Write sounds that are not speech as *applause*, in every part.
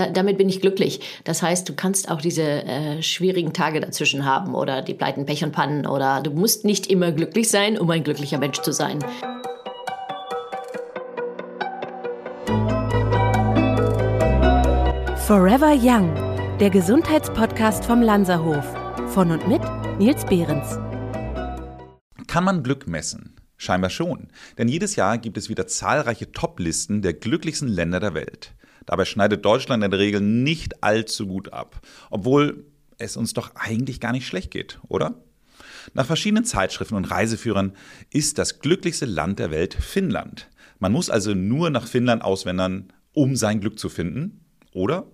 da, damit bin ich glücklich. Das heißt, du kannst auch diese äh, schwierigen Tage dazwischen haben oder die Pleiten, Pech und Pannen oder du musst nicht immer glücklich sein, um ein glücklicher Mensch zu sein. Forever Young, der Gesundheitspodcast vom Lanzerhof. Von und mit Nils Behrens. Kann man Glück messen? Scheinbar schon. Denn jedes Jahr gibt es wieder zahlreiche Top-Listen der glücklichsten Länder der Welt. Dabei schneidet Deutschland in der Regel nicht allzu gut ab. Obwohl es uns doch eigentlich gar nicht schlecht geht, oder? Nach verschiedenen Zeitschriften und Reiseführern ist das glücklichste Land der Welt Finnland. Man muss also nur nach Finnland auswandern, um sein Glück zu finden, oder?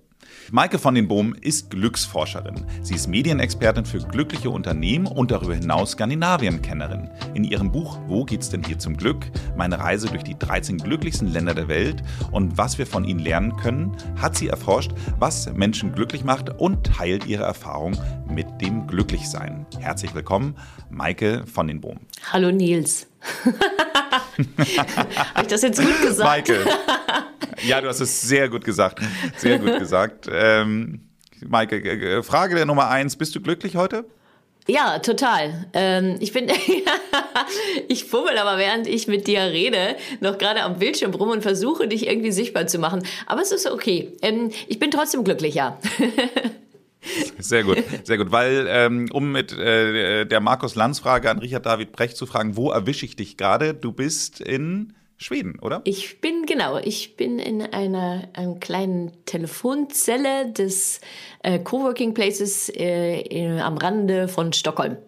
Maike von den Bohm ist Glücksforscherin. Sie ist Medienexpertin für glückliche Unternehmen und darüber hinaus Skandinavien-Kennerin. In ihrem Buch Wo geht's denn hier zum Glück? Meine Reise durch die 13 glücklichsten Länder der Welt und was wir von ihnen lernen können, hat sie erforscht, was Menschen glücklich macht und teilt ihre Erfahrung mit dem Glücklichsein. Herzlich willkommen, Maike von den Bohm. Hallo Nils. *laughs* Habe ich das jetzt gut gesagt? Maike. Ja, du hast es sehr gut gesagt. Sehr gut gesagt. *laughs* Ähm, Maike, Frage der Nummer eins. Bist du glücklich heute? Ja, total. Ähm, ich bin, *laughs* ich fummel aber während ich mit dir rede, noch gerade am Bildschirm rum und versuche, dich irgendwie sichtbar zu machen. Aber es ist okay. Ähm, ich bin trotzdem glücklich, ja. Sehr gut, sehr gut. Weil, ähm, um mit äh, der Markus-Lanz-Frage an Richard David Brecht zu fragen, wo erwische ich dich gerade? Du bist in Schweden, oder? Ich bin, genau, ich bin in einer, einer kleinen Telefonzelle des äh, Coworking Places äh, in, am Rande von Stockholm.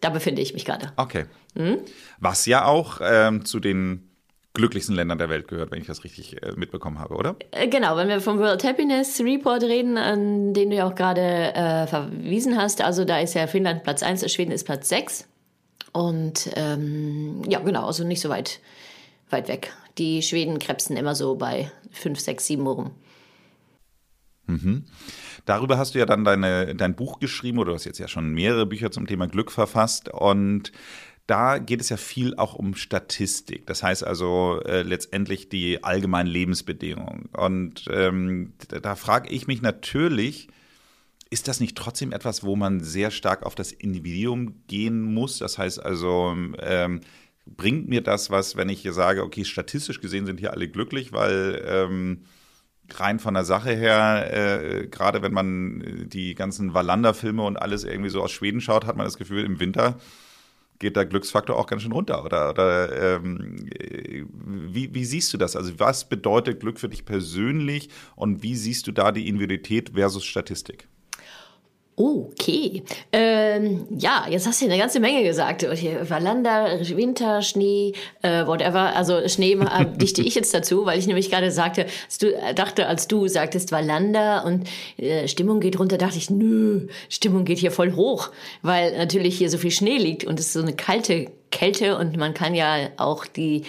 Da befinde ich mich gerade. Okay. Hm? Was ja auch ähm, zu den glücklichsten Ländern der Welt gehört, wenn ich das richtig äh, mitbekommen habe, oder? Äh, genau, wenn wir vom World Happiness Report reden, an den du ja auch gerade äh, verwiesen hast, also da ist ja Finnland Platz 1, Schweden ist Platz 6. Und ähm, ja, genau, also nicht so weit weit weg. Die Schweden krebsen immer so bei 5, 6, 7 rum. Mhm. Darüber hast du ja dann deine, dein Buch geschrieben oder du hast jetzt ja schon mehrere Bücher zum Thema Glück verfasst und da geht es ja viel auch um Statistik. Das heißt also äh, letztendlich die allgemeinen Lebensbedingungen. Und ähm, da, frage ich mich natürlich, ist das nicht trotzdem etwas, wo man sehr stark auf das Individuum gehen muss? Das heißt also, ähm, bringt mir das was, wenn ich hier sage, okay, statistisch gesehen sind hier alle glücklich, weil ähm, rein von der Sache her, äh, gerade wenn man die ganzen Wallander-Filme und alles irgendwie so aus Schweden schaut, hat man das Gefühl, im Winter geht der Glücksfaktor auch ganz schön runter. Oder, oder ähm, wie, wie siehst du das? Also was bedeutet Glück für dich persönlich und wie siehst du da die Individualität versus Statistik? Okay. Ähm, ja, jetzt hast du eine ganze Menge gesagt. Wallander, Winter, Schnee, äh, whatever. Also Schnee äh, *laughs* dichte ich jetzt dazu, weil ich nämlich gerade sagte, als du, äh, dachte, als du sagtest Wallander und äh, Stimmung geht runter, dachte ich, nö, Stimmung geht hier voll hoch, weil natürlich hier so viel Schnee liegt und es ist so eine kalte Kälte und man kann ja auch die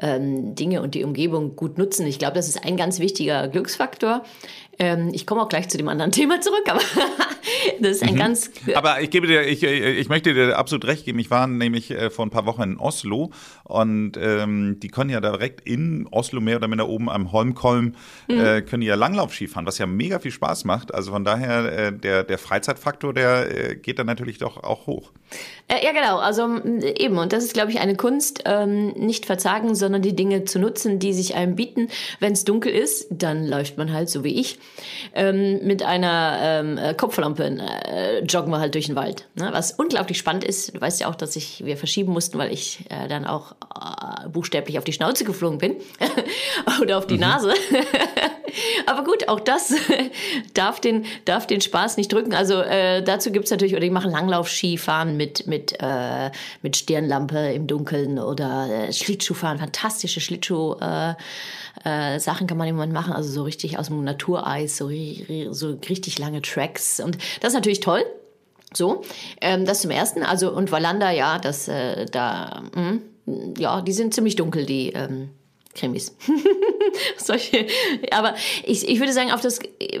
ähm, Dinge und die Umgebung gut nutzen. Ich glaube, das ist ein ganz wichtiger Glücksfaktor. Ähm, ich komme auch gleich zu dem anderen *laughs* Thema zurück, aber *laughs* das ist ein mhm. ganz. Aber ich gebe dir, ich, ich möchte dir absolut recht geben. Ich war nämlich äh, vor ein paar Wochen in Oslo und ähm, die können ja direkt in Oslo mehr oder minder oben am Holmkolm mhm. äh, können ja Langlaufski fahren, was ja mega viel Spaß macht. Also von daher äh, der der Freizeitfaktor, der äh, geht dann natürlich doch auch hoch. Äh, ja genau, also eben und das ist glaube ich eine Kunst, ähm, nicht verzagen, sondern die Dinge zu nutzen, die sich einem bieten. Wenn es dunkel ist, dann läuft man halt so wie ich ähm, mit einer ähm, äh, Kopflampe äh, joggen wir halt durch den Wald. Ne? Was unglaublich spannend ist. Du weißt ja auch, dass ich, wir verschieben mussten, weil ich äh, dann auch äh, buchstäblich auf die Schnauze geflogen bin *laughs* oder auf die mhm. Nase. *laughs* Aber gut, auch das *laughs* darf den, darf den Spaß nicht drücken. Also äh, dazu es natürlich, oder ich mache Langlauf-Skifahren mit, mit, äh, mit Stirnlampe im Dunkeln oder äh, Schlittschuhfahren, fantastische Schlittschuh. Äh, äh, kann man im Moment machen, also so richtig aus dem Natureis, so, so richtig lange Tracks. Und das ist natürlich toll. So, ähm, das zum ersten. Also, und Wallander, ja, das äh, da, mh, ja, die sind ziemlich dunkel, die ähm, Krimis. *laughs* Solche. Aber ich, ich würde sagen, auf das äh,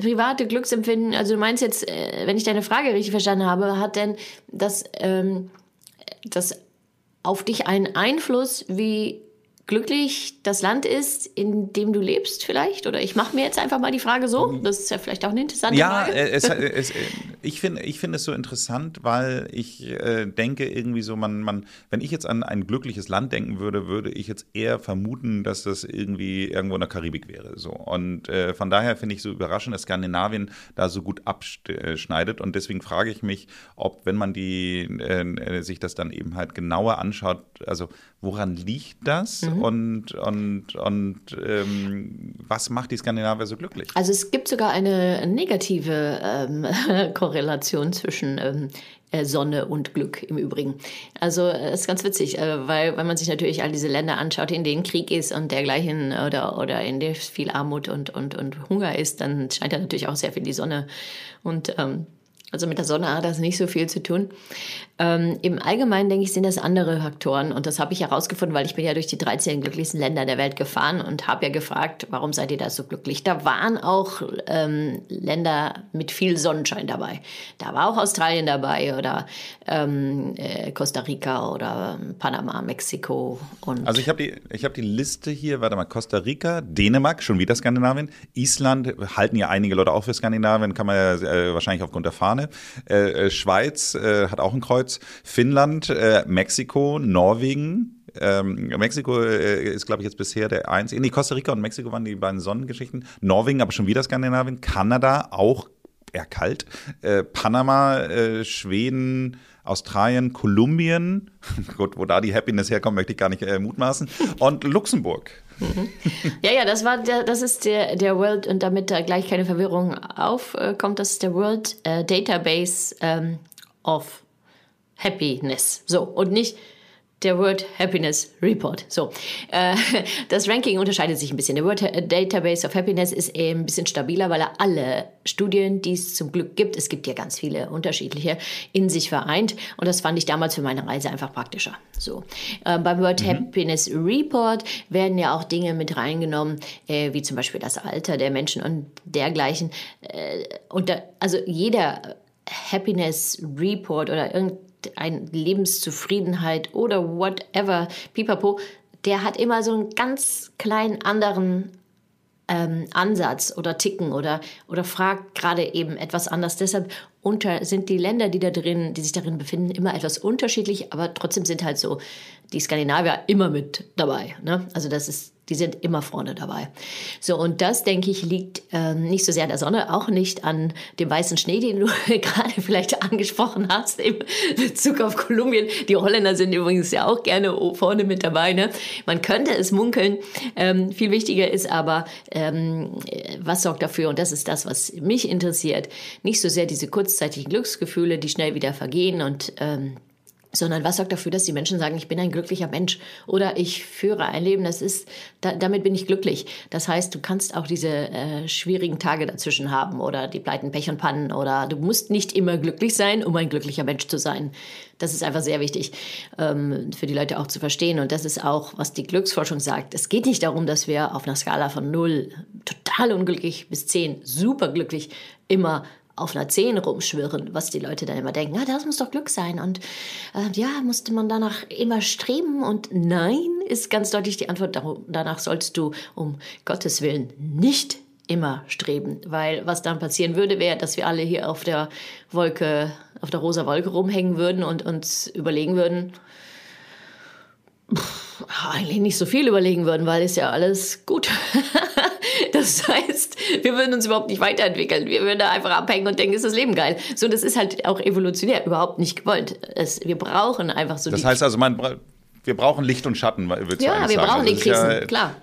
private Glücksempfinden, also du meinst jetzt, äh, wenn ich deine Frage richtig verstanden habe, hat denn das, ähm, das auf dich einen Einfluss, wie glücklich das Land ist, in dem du lebst vielleicht? Oder ich mache mir jetzt einfach mal die Frage so. Das ist ja vielleicht auch eine interessante ja, Frage. Ja, es, *laughs* es, ich finde ich find es so interessant, weil ich äh, denke irgendwie so, man, man, wenn ich jetzt an ein glückliches Land denken würde, würde ich jetzt eher vermuten, dass das irgendwie irgendwo in der Karibik wäre. So. Und äh, von daher finde ich so überraschend, dass Skandinavien da so gut abschneidet. Und deswegen frage ich mich, ob, wenn man die, äh, sich das dann eben halt genauer anschaut, also woran liegt das? Mhm. Und, und, und ähm, was macht die Skandinavier so glücklich? Also es gibt sogar eine negative ähm, *laughs* Korrelation zwischen ähm, äh, Sonne und Glück im Übrigen. Also es äh, ist ganz witzig, äh, weil wenn man sich natürlich all diese Länder anschaut, in denen Krieg ist und dergleichen oder, oder in denen viel Armut und, und, und Hunger ist, dann scheint da natürlich auch sehr viel die Sonne. Und ähm, also mit der Sonne hat das nicht so viel zu tun. Ähm, Im Allgemeinen denke ich, sind das andere Faktoren. Und das habe ich herausgefunden, weil ich bin ja durch die 13 glücklichsten Länder der Welt gefahren und habe ja gefragt, warum seid ihr da so glücklich? Da waren auch ähm, Länder mit viel Sonnenschein dabei. Da war auch Australien dabei oder ähm, äh, Costa Rica oder Panama, Mexiko und. Also ich habe die, hab die Liste hier, warte mal, Costa Rica, Dänemark, schon wieder Skandinavien, Island halten ja einige Leute auch für Skandinavien, kann man ja äh, wahrscheinlich aufgrund der Fahne. Äh, äh Schweiz äh, hat auch ein Kreuz. Finnland, äh, Mexiko, Norwegen, ähm, Mexiko äh, ist, glaube ich, jetzt bisher der einzige. Nee, Costa Rica und Mexiko waren die beiden Sonnengeschichten. Norwegen, aber schon wieder Skandinavien. Kanada, auch eher kalt. Äh, Panama, Schweden, Australien, Kolumbien. *laughs* Gut, wo da die Happiness herkommt, möchte ich gar nicht mutmaßen. Und Luxemburg. Ja, ja, das war der, das ist der, der World, und damit da gleich keine Verwirrung aufkommt, das ist der World äh, Database ähm, of Happiness. So, und nicht der World Happiness Report. So, äh, *laughs* das Ranking unterscheidet sich ein bisschen. Der World Database of Happiness ist eben ein bisschen stabiler, weil er alle Studien, die es zum Glück gibt, es gibt ja ganz viele unterschiedliche, in sich vereint. Und das fand ich damals für meine Reise einfach praktischer. So, äh, beim World mhm. Happiness Report werden ja auch Dinge mit reingenommen, äh, wie zum Beispiel das Alter der Menschen und dergleichen. Und da, also jeder Happiness Report oder irgendein ein Lebenszufriedenheit oder whatever, pipapo, der hat immer so einen ganz kleinen anderen ähm, Ansatz oder Ticken oder, oder fragt gerade eben etwas anders. Deshalb unter, sind die Länder, die da drin, die sich darin befinden, immer etwas unterschiedlich, aber trotzdem sind halt so die Skandinavier immer mit dabei. Ne? Also das ist die sind immer vorne dabei. So, und das, denke ich, liegt ähm, nicht so sehr an der Sonne, auch nicht an dem weißen Schnee, den du *laughs* gerade vielleicht angesprochen hast, im Bezug auf Kolumbien. Die Holländer sind übrigens ja auch gerne vorne mit dabei. Ne? Man könnte es munkeln. Ähm, viel wichtiger ist aber, ähm, was sorgt dafür, und das ist das, was mich interessiert, nicht so sehr diese kurzzeitigen Glücksgefühle, die schnell wieder vergehen und ähm, sondern was sorgt dafür, dass die Menschen sagen, ich bin ein glücklicher Mensch oder ich führe ein Leben, das ist, da, damit bin ich glücklich. Das heißt, du kannst auch diese äh, schwierigen Tage dazwischen haben oder die Pleiten, Pech und Pannen oder du musst nicht immer glücklich sein, um ein glücklicher Mensch zu sein. Das ist einfach sehr wichtig ähm, für die Leute auch zu verstehen und das ist auch, was die Glücksforschung sagt. Es geht nicht darum, dass wir auf einer Skala von null total unglücklich bis zehn super glücklich immer auf einer 10 rumschwirren, was die Leute dann immer denken, ah, das muss doch Glück sein und äh, ja, musste man danach immer streben und nein, ist ganz deutlich die Antwort, danach sollst du um Gottes Willen nicht immer streben, weil was dann passieren würde, wäre, dass wir alle hier auf der Wolke, auf der rosa Wolke rumhängen würden und uns überlegen würden, pff, eigentlich nicht so viel überlegen würden, weil ist ja alles gut. *laughs* Das heißt, wir würden uns überhaupt nicht weiterentwickeln. Wir würden da einfach abhängen und denken, ist das Leben geil. So, das ist halt auch evolutionär überhaupt nicht gewollt. Es, wir brauchen einfach so. Das heißt also, man, wir brauchen Licht und Schatten, Ja, wir sagen. brauchen also die Krisen, ja, klar.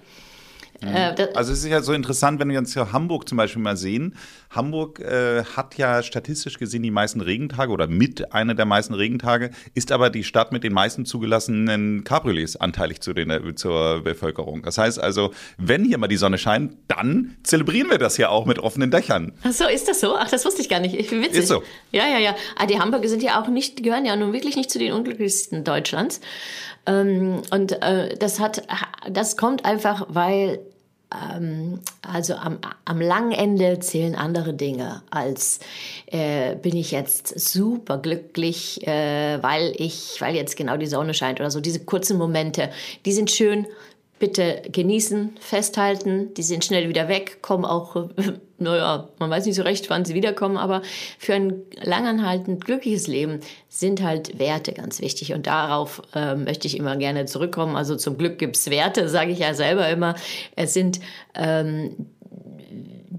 Mhm. Äh, also es ist ja so interessant, wenn wir uns hier Hamburg zum Beispiel mal sehen. Hamburg äh, hat ja statistisch gesehen die meisten Regentage oder mit einer der meisten Regentage, ist aber die Stadt mit den meisten zugelassenen Cabriolets anteilig zu den, äh, zur Bevölkerung. Das heißt also, wenn hier mal die Sonne scheint, dann zelebrieren wir das ja auch mit offenen Dächern. Ach so, ist das so? Ach, das wusste ich gar nicht. Ich bin witzig. Ist so. Ja, ja, ja. Ah, die Hamburger sind ja auch nicht, gehören ja nun wirklich nicht zu den unglücklichsten Deutschlands. Ähm, und äh, das hat, das kommt einfach, weil also am, am langen Ende zählen andere Dinge als äh, bin ich jetzt super glücklich, äh, weil ich, weil jetzt genau die Sonne scheint oder so. Diese kurzen Momente, die sind schön, bitte genießen, festhalten, die sind schnell wieder weg, kommen auch, *laughs* naja, man weiß nicht so recht, wann sie wiederkommen, aber für ein langanhaltend glückliches Leben sind halt Werte ganz wichtig und darauf äh, möchte ich immer gerne zurückkommen. Also zum Glück gibt's Werte, sage ich ja selber immer. Es sind ähm,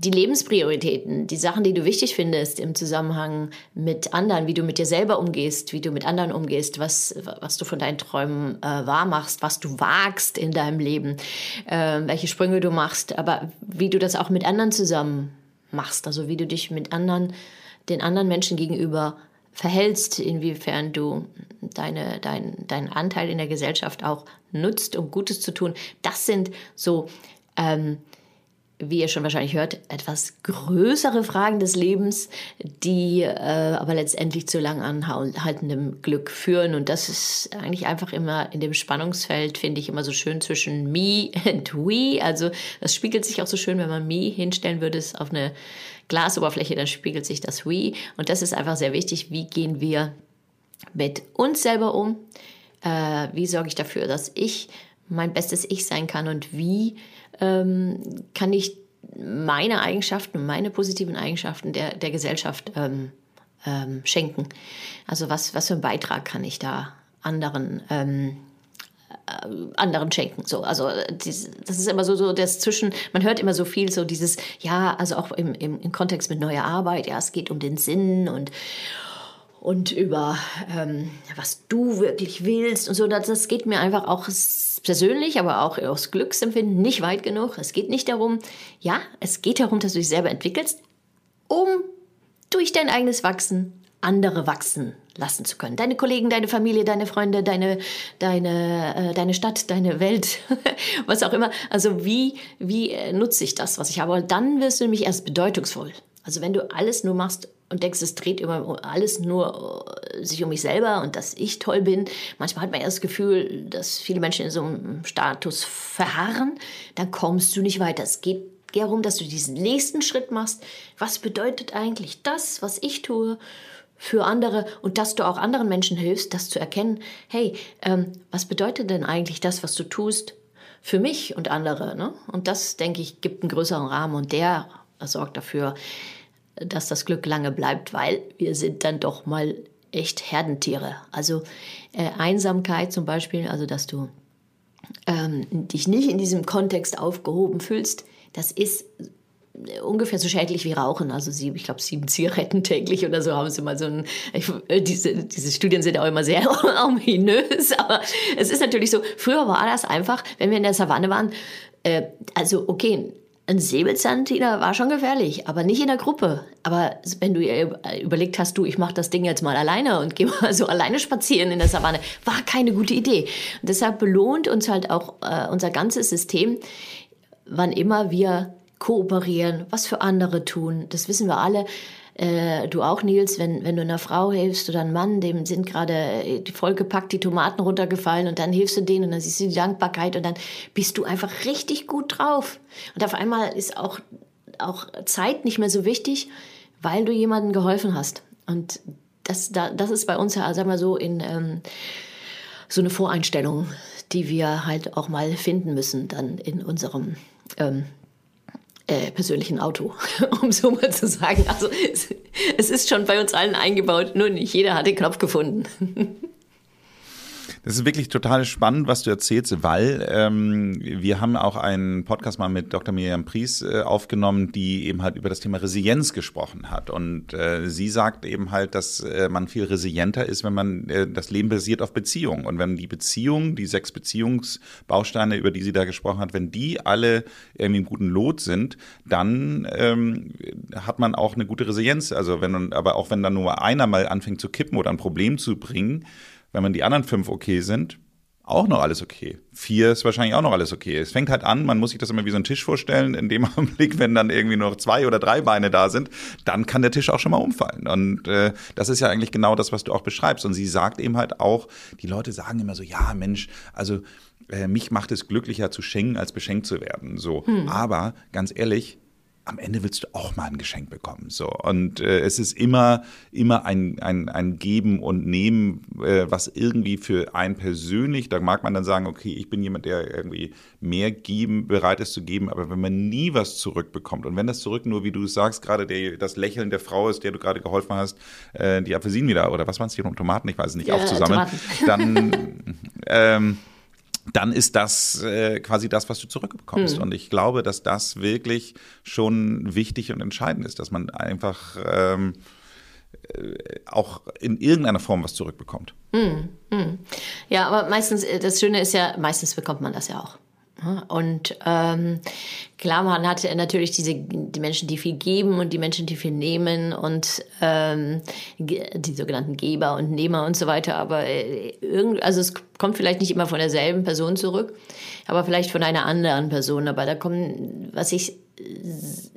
die Lebensprioritäten, die Sachen, die du wichtig findest im Zusammenhang mit anderen, wie du mit dir selber umgehst, wie du mit anderen umgehst, was, was du von deinen Träumen äh, wahr machst, was du wagst in deinem Leben, äh, welche Sprünge du machst, aber wie du das auch mit anderen zusammen machst, also wie du dich mit anderen, den anderen Menschen gegenüber verhältst, inwiefern du deine, dein, deinen Anteil in der Gesellschaft auch nutzt, um Gutes zu tun. Das sind so ähm, wie ihr schon wahrscheinlich hört, etwas größere Fragen des Lebens, die äh, aber letztendlich zu lang anhaltendem Glück führen. Und das ist eigentlich einfach immer in dem Spannungsfeld, finde ich, immer so schön zwischen me and we. Also das spiegelt sich auch so schön, wenn man me hinstellen würde auf eine Glasoberfläche, dann spiegelt sich das we. Und das ist einfach sehr wichtig. Wie gehen wir mit uns selber um? Äh, wie sorge ich dafür, dass ich mein bestes Ich sein kann und wie ähm, kann ich meine Eigenschaften, meine positiven Eigenschaften der, der Gesellschaft ähm, ähm, schenken. Also was, was für einen Beitrag kann ich da anderen ähm, äh, anderen schenken. So, also das ist immer so, so das Zwischen, man hört immer so viel, so dieses, ja, also auch im, im, im Kontext mit neuer Arbeit, ja, es geht um den Sinn und und über ähm, was du wirklich willst und so. Das, das geht mir einfach auch persönlich, aber auch aus Glücksempfinden nicht weit genug. Es geht nicht darum, ja, es geht darum, dass du dich selber entwickelst, um durch dein eigenes Wachsen andere wachsen lassen zu können. Deine Kollegen, deine Familie, deine Freunde, deine, deine, äh, deine Stadt, deine Welt, *laughs* was auch immer. Also wie, wie äh, nutze ich das, was ich habe? Und dann wirst du nämlich erst bedeutungsvoll. Also wenn du alles nur machst, und denkst, es dreht immer alles nur äh, sich um mich selber und dass ich toll bin. Manchmal hat man ja das Gefühl, dass viele Menschen in so einem Status verharren. Dann kommst du nicht weiter. Es geht darum, dass du diesen nächsten Schritt machst. Was bedeutet eigentlich das, was ich tue? für andere und dass du auch anderen Menschen hilfst, das zu erkennen, hey, ähm, was bedeutet denn eigentlich das, was du tust, für mich und andere? Ne? Und das, denke ich, gibt einen größeren Rahmen und der sorgt dafür, dass das Glück lange bleibt, weil wir sind dann doch mal echt Herdentiere. Also äh, Einsamkeit zum Beispiel, also dass du ähm, dich nicht in diesem Kontext aufgehoben fühlst, das ist ungefähr so schädlich wie Rauchen. Also sieben, ich glaube sieben *laughs* Zigaretten täglich oder so haben sie mal so ein. Ich, äh, diese, diese Studien sind auch immer sehr *laughs* ominös, aber es ist natürlich so. Früher war das einfach, wenn wir in der Savanne waren. Äh, also okay, ein Säbelzahntiger war schon gefährlich, aber nicht in der Gruppe. Aber wenn du überlegt hast, du, ich mache das Ding jetzt mal alleine und gehe *laughs* mal so alleine spazieren in der Savanne, war keine gute Idee. Und deshalb belohnt uns halt auch äh, unser ganzes System, wann immer wir kooperieren, was für andere tun. Das wissen wir alle. Äh, du auch, Nils, wenn, wenn du einer Frau hilfst oder einem Mann, dem sind gerade äh, vollgepackt die Tomaten runtergefallen und dann hilfst du denen und dann siehst du die Dankbarkeit und dann bist du einfach richtig gut drauf. Und auf einmal ist auch, auch Zeit nicht mehr so wichtig, weil du jemandem geholfen hast. Und das, da, das ist bei uns ja, sagen wir so, in ähm, so eine Voreinstellung, die wir halt auch mal finden müssen dann in unserem ähm, äh, persönlichen Auto, *laughs* um so mal zu sagen. Also es, es ist schon bei uns allen eingebaut, nur nicht jeder hat den Knopf gefunden. *laughs* Das ist wirklich total spannend, was du erzählst, weil ähm, wir haben auch einen Podcast mal mit Dr. Miriam Pries äh, aufgenommen, die eben halt über das Thema Resilienz gesprochen hat. Und äh, sie sagt eben halt, dass äh, man viel resilienter ist, wenn man äh, das Leben basiert auf Beziehungen. Und wenn die Beziehungen, die sechs Beziehungsbausteine, über die sie da gesprochen hat, wenn die alle irgendwie im guten Lot sind, dann ähm, hat man auch eine gute Resilienz. Also wenn aber auch wenn dann nur einer mal anfängt zu kippen oder ein Problem zu bringen, wenn man die anderen fünf okay sind, auch noch alles okay. Vier ist wahrscheinlich auch noch alles okay. Es fängt halt an, man muss sich das immer wie so ein Tisch vorstellen. In dem *laughs* Augenblick, wenn dann irgendwie noch zwei oder drei Beine da sind, dann kann der Tisch auch schon mal umfallen. Und äh, das ist ja eigentlich genau das, was du auch beschreibst. Und sie sagt eben halt auch, die Leute sagen immer so, ja Mensch, also äh, mich macht es glücklicher zu schenken, als beschenkt zu werden. So. Hm. Aber ganz ehrlich, am Ende willst du auch mal ein Geschenk bekommen. So. Und äh, es ist immer, immer ein, ein, ein Geben und Nehmen, äh, was irgendwie für einen persönlich, da mag man dann sagen, okay, ich bin jemand, der irgendwie mehr geben, bereit ist zu geben, aber wenn man nie was zurückbekommt und wenn das zurück nur, wie du sagst, gerade der, das Lächeln der Frau ist, der du gerade geholfen hast, äh, die Apfelsinen wieder, oder was waren es hier, Tomaten, ich weiß es nicht, ja, aufzusammeln, *laughs* dann ähm, dann ist das äh, quasi das, was du zurückbekommst. Mhm. Und ich glaube, dass das wirklich schon wichtig und entscheidend ist, dass man einfach ähm, äh, auch in irgendeiner Form was zurückbekommt. Mhm. Ja, aber meistens, äh, das Schöne ist ja, meistens bekommt man das ja auch. Und ähm, klar, man hat natürlich diese die Menschen, die viel geben und die Menschen, die viel nehmen und ähm, die sogenannten Geber und Nehmer und so weiter. Aber äh, irgend, also es kommt vielleicht nicht immer von derselben Person zurück, aber vielleicht von einer anderen Person. Aber da kommen, was ich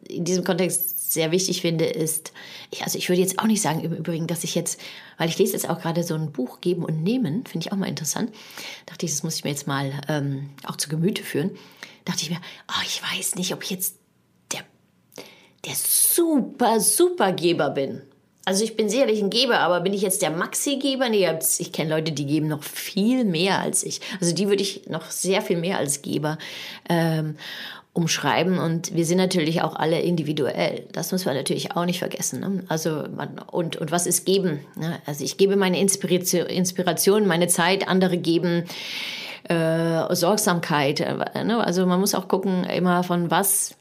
in diesem Kontext sehr wichtig finde, ist, ich, also ich würde jetzt auch nicht sagen im Übrigen, dass ich jetzt, weil ich lese jetzt auch gerade so ein Buch Geben und Nehmen, finde ich auch mal interessant. Dachte ich, das muss ich mir jetzt mal ähm, auch zu Gemüte führen. Dachte ich mir, oh, ich weiß nicht, ob ich jetzt der, der super, super Geber bin. Also ich bin sicherlich ein Geber, aber bin ich jetzt der Maxi-Geber? Nee, ich kenne Leute, die geben noch viel mehr als ich. Also die würde ich noch sehr viel mehr als Geber ähm, umschreiben. Und wir sind natürlich auch alle individuell. Das muss man natürlich auch nicht vergessen. Ne? Also man, und, und was ist geben? Ne? Also ich gebe meine Inspiration, Inspiration, meine Zeit, andere geben äh, Sorgsamkeit. Äh, ne? Also man muss auch gucken, immer von was,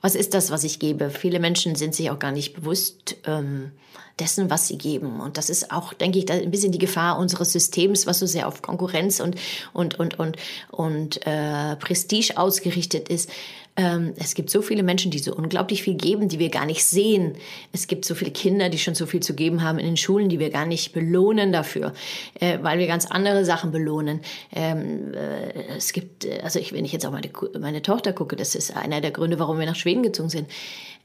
was ist das, was ich gebe. Viele Menschen sind sich auch gar nicht bewusst. Ähm, dessen, was sie geben. Und das ist auch, denke ich, ein bisschen die Gefahr unseres Systems, was so sehr auf Konkurrenz und, und, und, und, und äh, Prestige ausgerichtet ist. Ähm, es gibt so viele Menschen, die so unglaublich viel geben, die wir gar nicht sehen. Es gibt so viele Kinder, die schon so viel zu geben haben in den Schulen, die wir gar nicht belohnen dafür, äh, weil wir ganz andere Sachen belohnen. Ähm, äh, es gibt, äh, also ich, wenn ich jetzt auch meine, meine Tochter gucke, das ist einer der Gründe, warum wir nach Schweden gezogen sind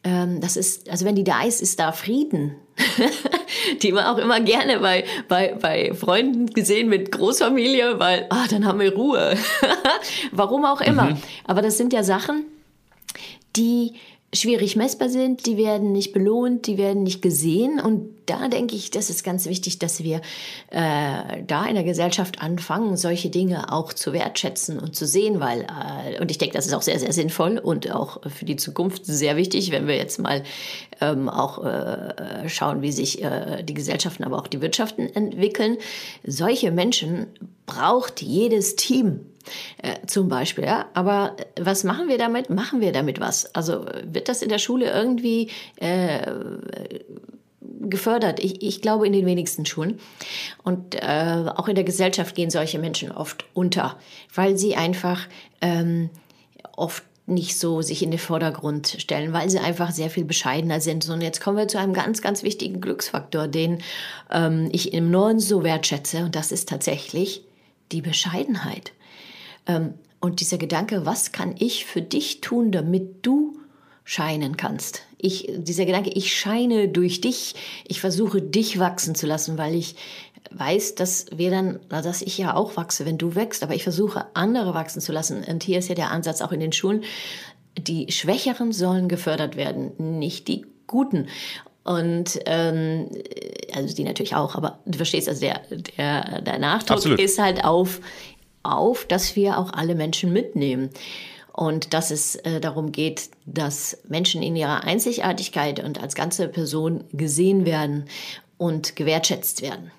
ähm, das ist, also wenn die da ist, ist da Frieden. *laughs* die war auch immer gerne bei, bei, bei Freunden gesehen mit Großfamilie, weil, ah, dann haben wir Ruhe. *laughs* Warum auch immer. Mhm. Aber das sind ja Sachen, die schwierig messbar sind, die werden nicht belohnt, die werden nicht gesehen. Und da denke ich, das ist ganz wichtig, dass wir äh, da in der Gesellschaft anfangen, solche Dinge auch zu wertschätzen und zu sehen, weil, äh, und ich denke, das ist auch sehr, sehr sinnvoll und auch für die Zukunft sehr wichtig, wenn wir jetzt mal ähm, auch äh, schauen, wie sich äh, die Gesellschaften, aber auch die Wirtschaften entwickeln. Solche Menschen braucht jedes Team äh, zum Beispiel. Ja? Aber was machen wir damit? Machen wir damit was? Also wird das in der Schule irgendwie äh, gefördert? Ich, ich glaube in den wenigsten Schulen. Und äh, auch in der Gesellschaft gehen solche Menschen oft unter, weil sie einfach ähm, oft nicht so sich in den Vordergrund stellen, weil sie einfach sehr viel bescheidener sind. Und jetzt kommen wir zu einem ganz, ganz wichtigen Glücksfaktor, den ähm, ich im Norden so wertschätze. Und das ist tatsächlich die Bescheidenheit. Ähm, und dieser Gedanke, was kann ich für dich tun, damit du scheinen kannst? Ich, dieser Gedanke, ich scheine durch dich, ich versuche dich wachsen zu lassen, weil ich weiß, dass wir dann, dass ich ja auch wachse, wenn du wächst, aber ich versuche andere wachsen zu lassen. Und hier ist ja der Ansatz auch in den Schulen, die Schwächeren sollen gefördert werden, nicht die Guten. Und ähm, also die natürlich auch, aber du verstehst, also der, der, der Nachdruck Absolut. ist halt auf, auf, dass wir auch alle Menschen mitnehmen. Und dass es äh, darum geht, dass Menschen in ihrer Einzigartigkeit und als ganze Person gesehen werden und gewertschätzt werden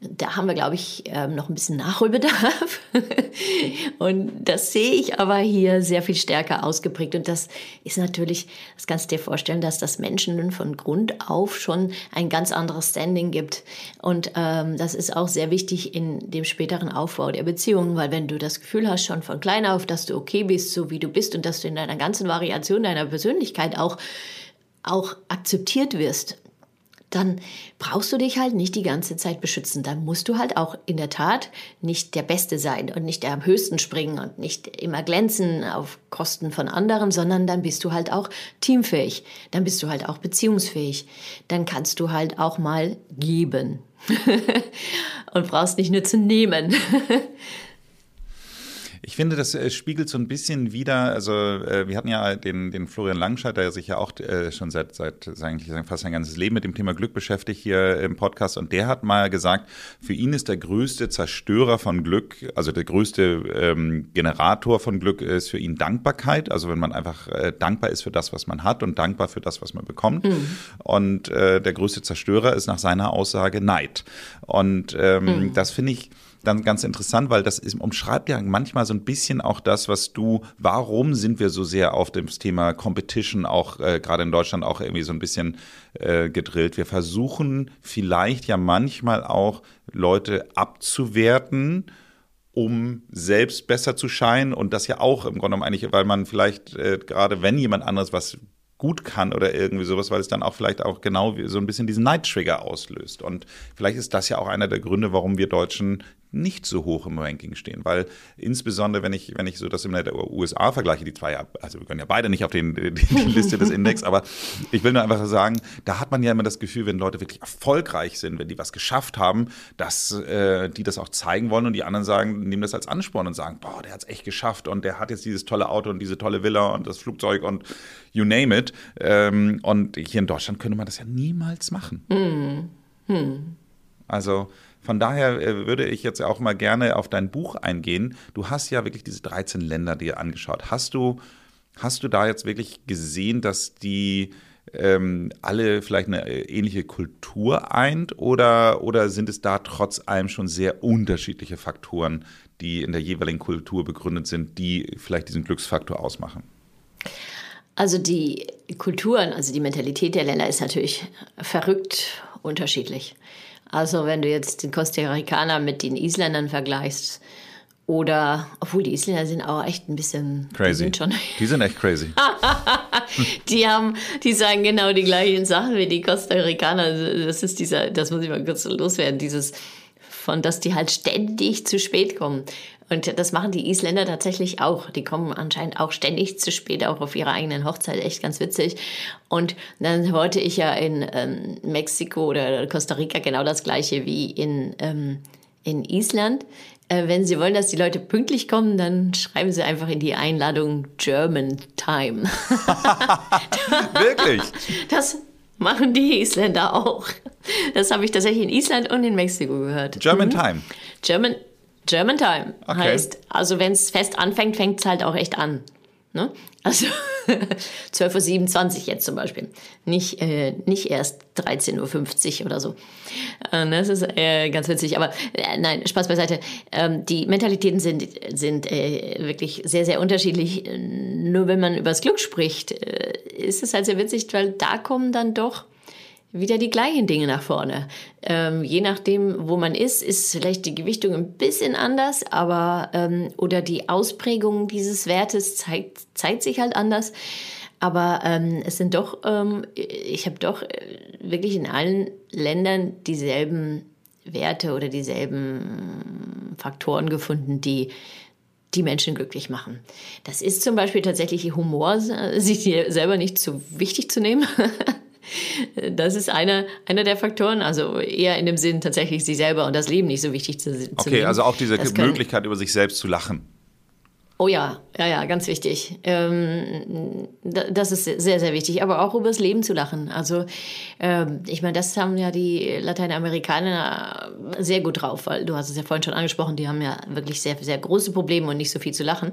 da haben wir, glaube ich, ähm, noch ein bisschen Nachholbedarf. *laughs* und das sehe ich aber hier sehr viel stärker ausgeprägt. Und das ist natürlich, das kannst du dir vorstellen, dass das Menschen von Grund auf schon ein ganz anderes Standing gibt. Und ähm, das ist auch sehr wichtig in dem späteren Aufbau der Beziehungen, weil wenn du das Gefühl hast, schon von klein auf, dass du okay bist, so wie du bist und dass du in deiner ganzen Variation deiner Persönlichkeit auch auch akzeptiert wirst, dann brauchst du dich halt nicht die ganze Zeit beschützen. Dann musst du halt auch in der Tat nicht der Beste sein und nicht der am höchsten springen und nicht immer glänzen auf Kosten von anderen, sondern dann bist du halt auch teamfähig. Dann bist du halt auch beziehungsfähig. Dann kannst du halt auch mal geben *laughs* und brauchst nicht nur zu nehmen. *laughs* Ich finde, das äh, spiegelt so ein bisschen wieder, also äh, wir hatten ja den, den Florian Langscheid, der sich ja auch äh, schon seit, seit eigentlich fast sein ganzes Leben mit dem Thema Glück beschäftigt hier im Podcast und der hat mal gesagt, für ihn ist der größte Zerstörer von Glück, also der größte ähm, Generator von Glück ist für ihn Dankbarkeit, also wenn man einfach dankbar ist für das, was man hat und dankbar für das, was man bekommt. Mhm. Und der größte Zerstörer ist nach seiner Aussage Neid. Und ähm, mhm. das finde ich dann ganz interessant, weil das ist, umschreibt ja manchmal so ein bisschen auch das, was du, warum sind wir so sehr auf das Thema Competition auch äh, gerade in Deutschland auch irgendwie so ein bisschen äh, gedrillt. Wir versuchen vielleicht ja manchmal auch Leute abzuwerten, um selbst besser zu scheinen und das ja auch im Grunde genommen eigentlich, weil man vielleicht äh, gerade wenn jemand anderes was gut kann oder irgendwie sowas, weil es dann auch vielleicht auch genau so ein bisschen diesen Night-Trigger auslöst. Und vielleicht ist das ja auch einer der Gründe, warum wir Deutschen nicht so hoch im Ranking stehen, weil insbesondere wenn ich wenn ich so das in der USA vergleiche, die zwei, also wir können ja beide nicht auf den, die, *laughs* die Liste des Index, aber ich will nur einfach sagen, da hat man ja immer das Gefühl, wenn Leute wirklich erfolgreich sind, wenn die was geschafft haben, dass äh, die das auch zeigen wollen und die anderen sagen, nehmen das als Ansporn und sagen, boah, der hat es echt geschafft und der hat jetzt dieses tolle Auto und diese tolle Villa und das Flugzeug und you name it. Ähm, und hier in Deutschland könnte man das ja niemals machen. Hm. Hm. Also von daher äh, würde ich jetzt auch mal gerne auf dein Buch eingehen. Du hast ja wirklich diese 13 Länder dir angeschaut. Hast du, hast du da jetzt wirklich gesehen, dass die ähm, alle vielleicht eine äh, ähnliche Kultur eint oder, oder sind es da trotz allem schon sehr unterschiedliche Faktoren, die in der jeweiligen Kultur begründet sind, die vielleicht diesen Glücksfaktor ausmachen? Also die Kulturen, also die Mentalität der Länder ist natürlich verrückt unterschiedlich. Also wenn du jetzt den Costa Ricaner mit den Isländern vergleichst, oder, obwohl die Isländer sind auch echt ein bisschen crazy. Die sind, schon die sind echt crazy. *laughs* die haben, die sagen genau die gleichen Sachen wie die Costa Ricaner. Das ist dieser, das muss ich mal kurz loswerden, dieses von, dass die halt ständig zu spät kommen. Und das machen die Isländer tatsächlich auch. Die kommen anscheinend auch ständig zu spät, auch auf ihrer eigenen Hochzeit. Echt ganz witzig. Und dann wollte ich ja in ähm, Mexiko oder Costa Rica genau das gleiche wie in, ähm, in Island. Äh, wenn Sie wollen, dass die Leute pünktlich kommen, dann schreiben Sie einfach in die Einladung German Time. *laughs* Wirklich? Das machen die Isländer auch. Das habe ich tatsächlich in Island und in Mexiko gehört. German mhm. Time. German German Time okay. heißt, also wenn es fest anfängt, fängt es halt auch echt an. Ne? Also *laughs* 12.27 Uhr jetzt zum Beispiel. Nicht, äh, nicht erst 13.50 Uhr oder so. Äh, das ist äh, ganz witzig. Aber äh, nein, Spaß beiseite. Ähm, die Mentalitäten sind, sind äh, wirklich sehr, sehr unterschiedlich. Nur wenn man über das Glück spricht, äh, ist es halt sehr witzig, weil da kommen dann doch wieder die gleichen Dinge nach vorne. Ähm, je nachdem, wo man ist, ist vielleicht die Gewichtung ein bisschen anders, aber ähm, oder die Ausprägung dieses Wertes zeigt, zeigt sich halt anders. Aber ähm, es sind doch, ähm, ich habe doch äh, wirklich in allen Ländern dieselben Werte oder dieselben Faktoren gefunden, die die Menschen glücklich machen. Das ist zum Beispiel tatsächlich Humor, sich selber nicht zu wichtig zu nehmen. *laughs* Das ist einer, einer der Faktoren, also eher in dem Sinn tatsächlich sich selber und das Leben nicht so wichtig zu, zu okay, nehmen. also auch diese das Möglichkeit, über sich selbst zu lachen. Oh ja, ja, ja, ganz wichtig. Ähm, das ist sehr, sehr wichtig. Aber auch über das Leben zu lachen. Also, ähm, ich meine, das haben ja die Lateinamerikaner sehr gut drauf, weil du hast es ja vorhin schon angesprochen, die haben ja wirklich sehr, sehr große Probleme und nicht so viel zu lachen.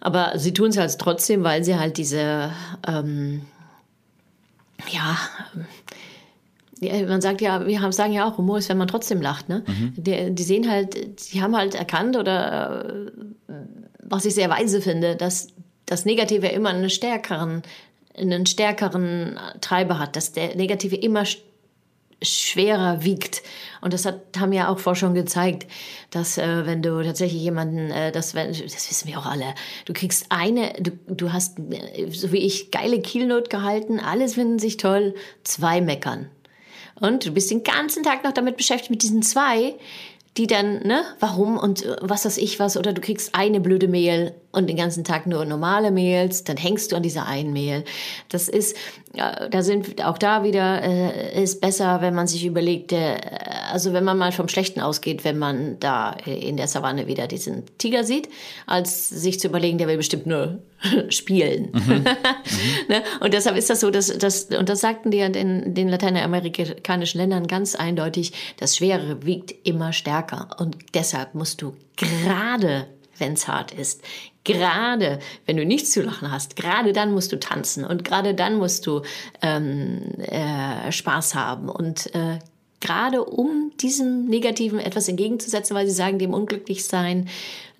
Aber sie tun es halt trotzdem, weil sie halt diese, ähm, ja, man sagt ja, wir haben, sagen ja auch, Humor ist, wenn man trotzdem lacht. Ne? Mhm. Die, die, sehen halt, die haben halt erkannt oder äh, was ich sehr weise finde, dass das Negative immer einen stärkeren, einen stärkeren Treiber hat, dass der Negative immer schwerer wiegt. Und das hat, haben ja auch Forschungen gezeigt, dass äh, wenn du tatsächlich jemanden, äh, das, das wissen wir auch alle, du kriegst eine, du, du hast, äh, so wie ich, geile Keynote gehalten, alles finden sich toll, zwei meckern. Und du bist den ganzen Tag noch damit beschäftigt mit diesen zwei, die dann, ne, warum und äh, was weiß ich was, oder du kriegst eine blöde Mail und den ganzen Tag nur normale Mails, dann hängst du an dieser einen Mail. Das ist, da sind auch da wieder äh, ist besser, wenn man sich überlegt, äh, also wenn man mal vom Schlechten ausgeht, wenn man da in der Savanne wieder diesen Tiger sieht, als sich zu überlegen, der will bestimmt nur *laughs* spielen. *laughs* Mhm. ne? Und deshalb ist das so, dass, dass und das sagten die in den, den lateinamerikanischen Ländern ganz eindeutig, das Schwere wiegt immer stärker und deshalb musst du gerade wenn es hart ist, gerade wenn du nichts zu lachen hast, gerade dann musst du tanzen und gerade dann musst du ähm, äh, Spaß haben und äh, gerade um diesem Negativen etwas entgegenzusetzen, weil sie sagen, dem Unglücklichsein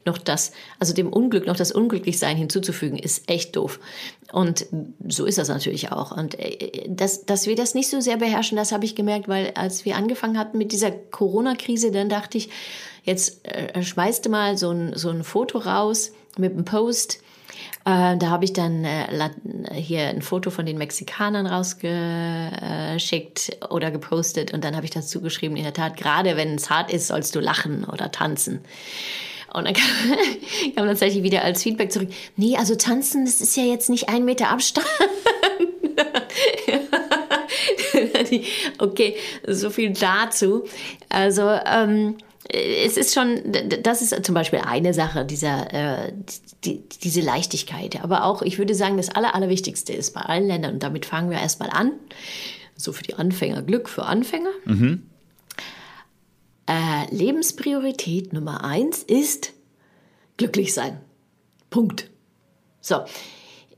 noch das, also dem Unglück noch das Unglücklichsein hinzuzufügen, ist echt doof. Und so ist das natürlich auch. Und äh, dass, dass wir das nicht so sehr beherrschen, das habe ich gemerkt, weil als wir angefangen hatten mit dieser Corona-Krise, dann dachte ich, jetzt äh, schmeißt mal so ein, so ein Foto raus mit einem Post. Äh, da habe ich dann äh, hier ein Foto von den Mexikanern rausgeschickt oder gepostet und dann habe ich dazu geschrieben, in der Tat, gerade wenn es hart ist, sollst du lachen oder tanzen. Und dann kam, *laughs* kam tatsächlich wieder als Feedback zurück, nee, also tanzen, das ist ja jetzt nicht ein Meter Abstand. *laughs* okay, so viel dazu. Also ähm, es ist schon, das ist zum Beispiel eine Sache, dieser, äh, die, diese Leichtigkeit. Aber auch, ich würde sagen, das Aller, Allerwichtigste ist bei allen Ländern, und damit fangen wir erstmal an, so für die Anfänger, Glück für Anfänger. Mhm. Äh, Lebenspriorität Nummer eins ist glücklich sein. Punkt. So.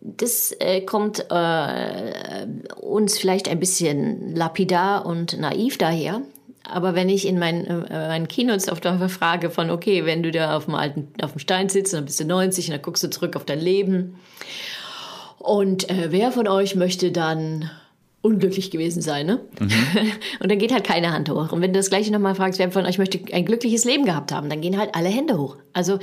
Das äh, kommt äh, uns vielleicht ein bisschen lapidar und naiv daher, aber wenn ich in meinen, äh, meinen Keynotes oft frage von, okay, wenn du da auf dem alten, auf dem Stein sitzt, dann bist du 90 und dann guckst du zurück auf dein Leben. Und äh, wer von euch möchte dann unglücklich gewesen sein, ne? Mhm. *laughs* Und dann geht halt keine Hand hoch. Und wenn du das gleiche nochmal fragst, wer von euch möchte ein glückliches Leben gehabt haben, dann gehen halt alle Hände hoch. Also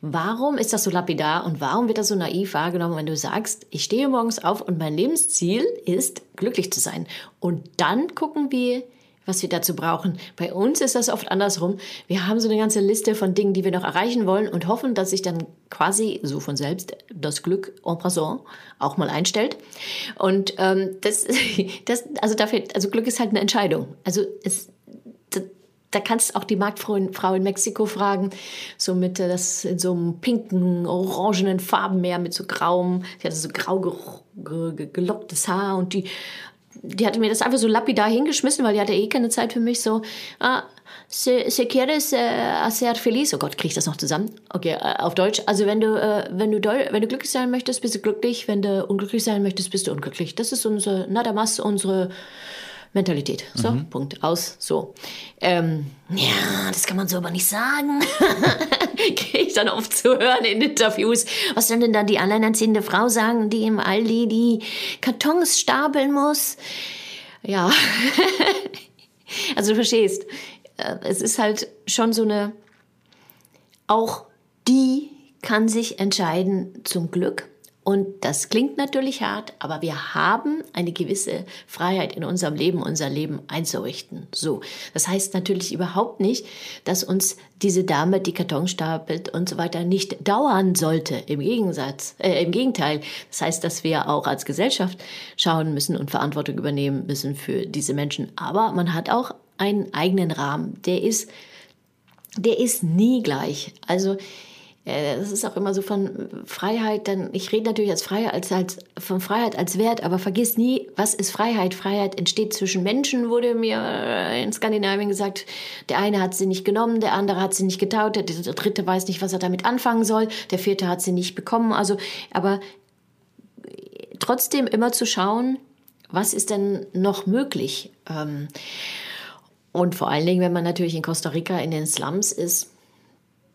warum ist das so lapidar und warum wird das so naiv wahrgenommen, wenn du sagst, ich stehe morgens auf und mein Lebensziel ist, glücklich zu sein. Und dann gucken wir, was wir dazu brauchen. Bei uns ist das oft andersrum. Wir haben so eine ganze Liste von Dingen, die wir noch erreichen wollen und hoffen, dass sich dann quasi so von selbst das Glück en passant auch mal einstellt. Und ähm, das, *laughs* das, also dafür, also Glück ist halt eine Entscheidung. Also es, da, kannst auch die Marktfrau in, Frau in Mexiko fragen, so mit äh, das in so einem pinken, orangenen Farbenmeer mit so grauem, sie hatte so grau gelocktes Haar und die die hatte mir das einfach so lapidar hingeschmissen, weil die hatte eh keine Zeit für mich. So, ah, se, se quieres äh, hacer feliz. Oh Gott, kriege ich das noch zusammen? Okay, äh, auf Deutsch. Also wenn du, äh, wenn du wenn du glücklich sein möchtest, bist du glücklich. Wenn du unglücklich sein möchtest, bist du unglücklich. Das ist unsere, nada más, unsere Mentalität. So, mhm. Punkt. Aus. So. Ähm, ja, das kann man so aber nicht sagen. *laughs* Kriege ich dann oft zu hören in Interviews. Was soll denn da die alleinerziehende Frau sagen, die im Aldi die Kartons stapeln muss? Ja. *laughs* also du verstehst. Äh, es ist halt schon so eine. Auch die kann sich entscheiden zum Glück und das klingt natürlich hart, aber wir haben eine gewisse Freiheit in unserem Leben, unser Leben einzurichten. So. Das heißt natürlich überhaupt nicht, dass uns diese Dame, die Karton stapelt und so weiter, nicht dauern sollte. Im Gegensatz, äh, im Gegenteil. Das heißt, dass wir auch als Gesellschaft schauen müssen und Verantwortung übernehmen müssen für diese Menschen. Aber man hat auch einen eigenen Rahmen. Der ist, der ist nie gleich. Also, das ist auch immer so von Freiheit, dann, ich rede natürlich als Freiheit, als, als, von Freiheit als Wert, aber vergiss nie, was ist Freiheit? Freiheit entsteht zwischen Menschen, wurde mir in Skandinavien gesagt. Der eine hat sie nicht genommen, der andere hat sie nicht getaut, der dritte weiß nicht, was er damit anfangen soll, der vierte hat sie nicht bekommen. Also, aber trotzdem immer zu schauen, was ist denn noch möglich? Ähm, und vor allen Dingen, wenn man natürlich in Costa Rica in den Slums ist,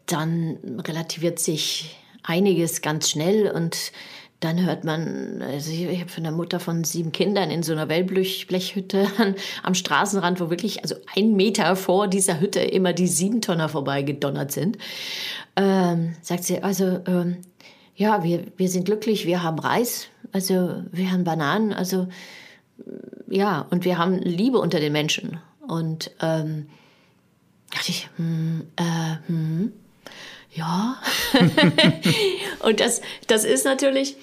dann relativiert sich einiges ganz schnell und dann hört man, also ich, habe von der Mutter von sieben Kindern in so einer Wellblechhütte *laughs* am Straßenrand, wo wirklich, also ein Meter vor dieser Hütte immer die sieben Tonner vorbeigedonnert sind, ähm, sagt sie, also ähm, ja, wir, wir sind glücklich, wir haben Reis, also wir haben Bananen, also ja, und wir haben Liebe unter den Menschen. Und ähm, dachte ich, hm, äh, hm, ja. *laughs* und das, das ist natürlich,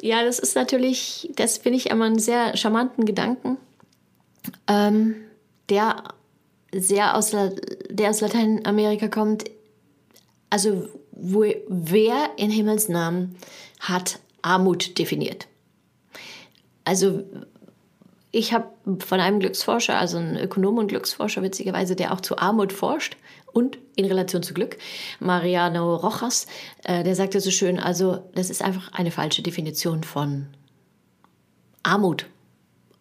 Ja, das ist natürlich, das finde ich immer einen sehr charmanten Gedanken, ähm, der sehr aus, der aus Lateinamerika kommt. Also, wo, wer in Himmels Namen hat Armut definiert? Also, ich habe von einem Glücksforscher, also einem Ökonom und Glücksforscher witzigerweise, der auch zu Armut forscht und in Relation zu Glück, Mariano Rojas, äh, der sagte so schön, also das ist einfach eine falsche Definition von Armut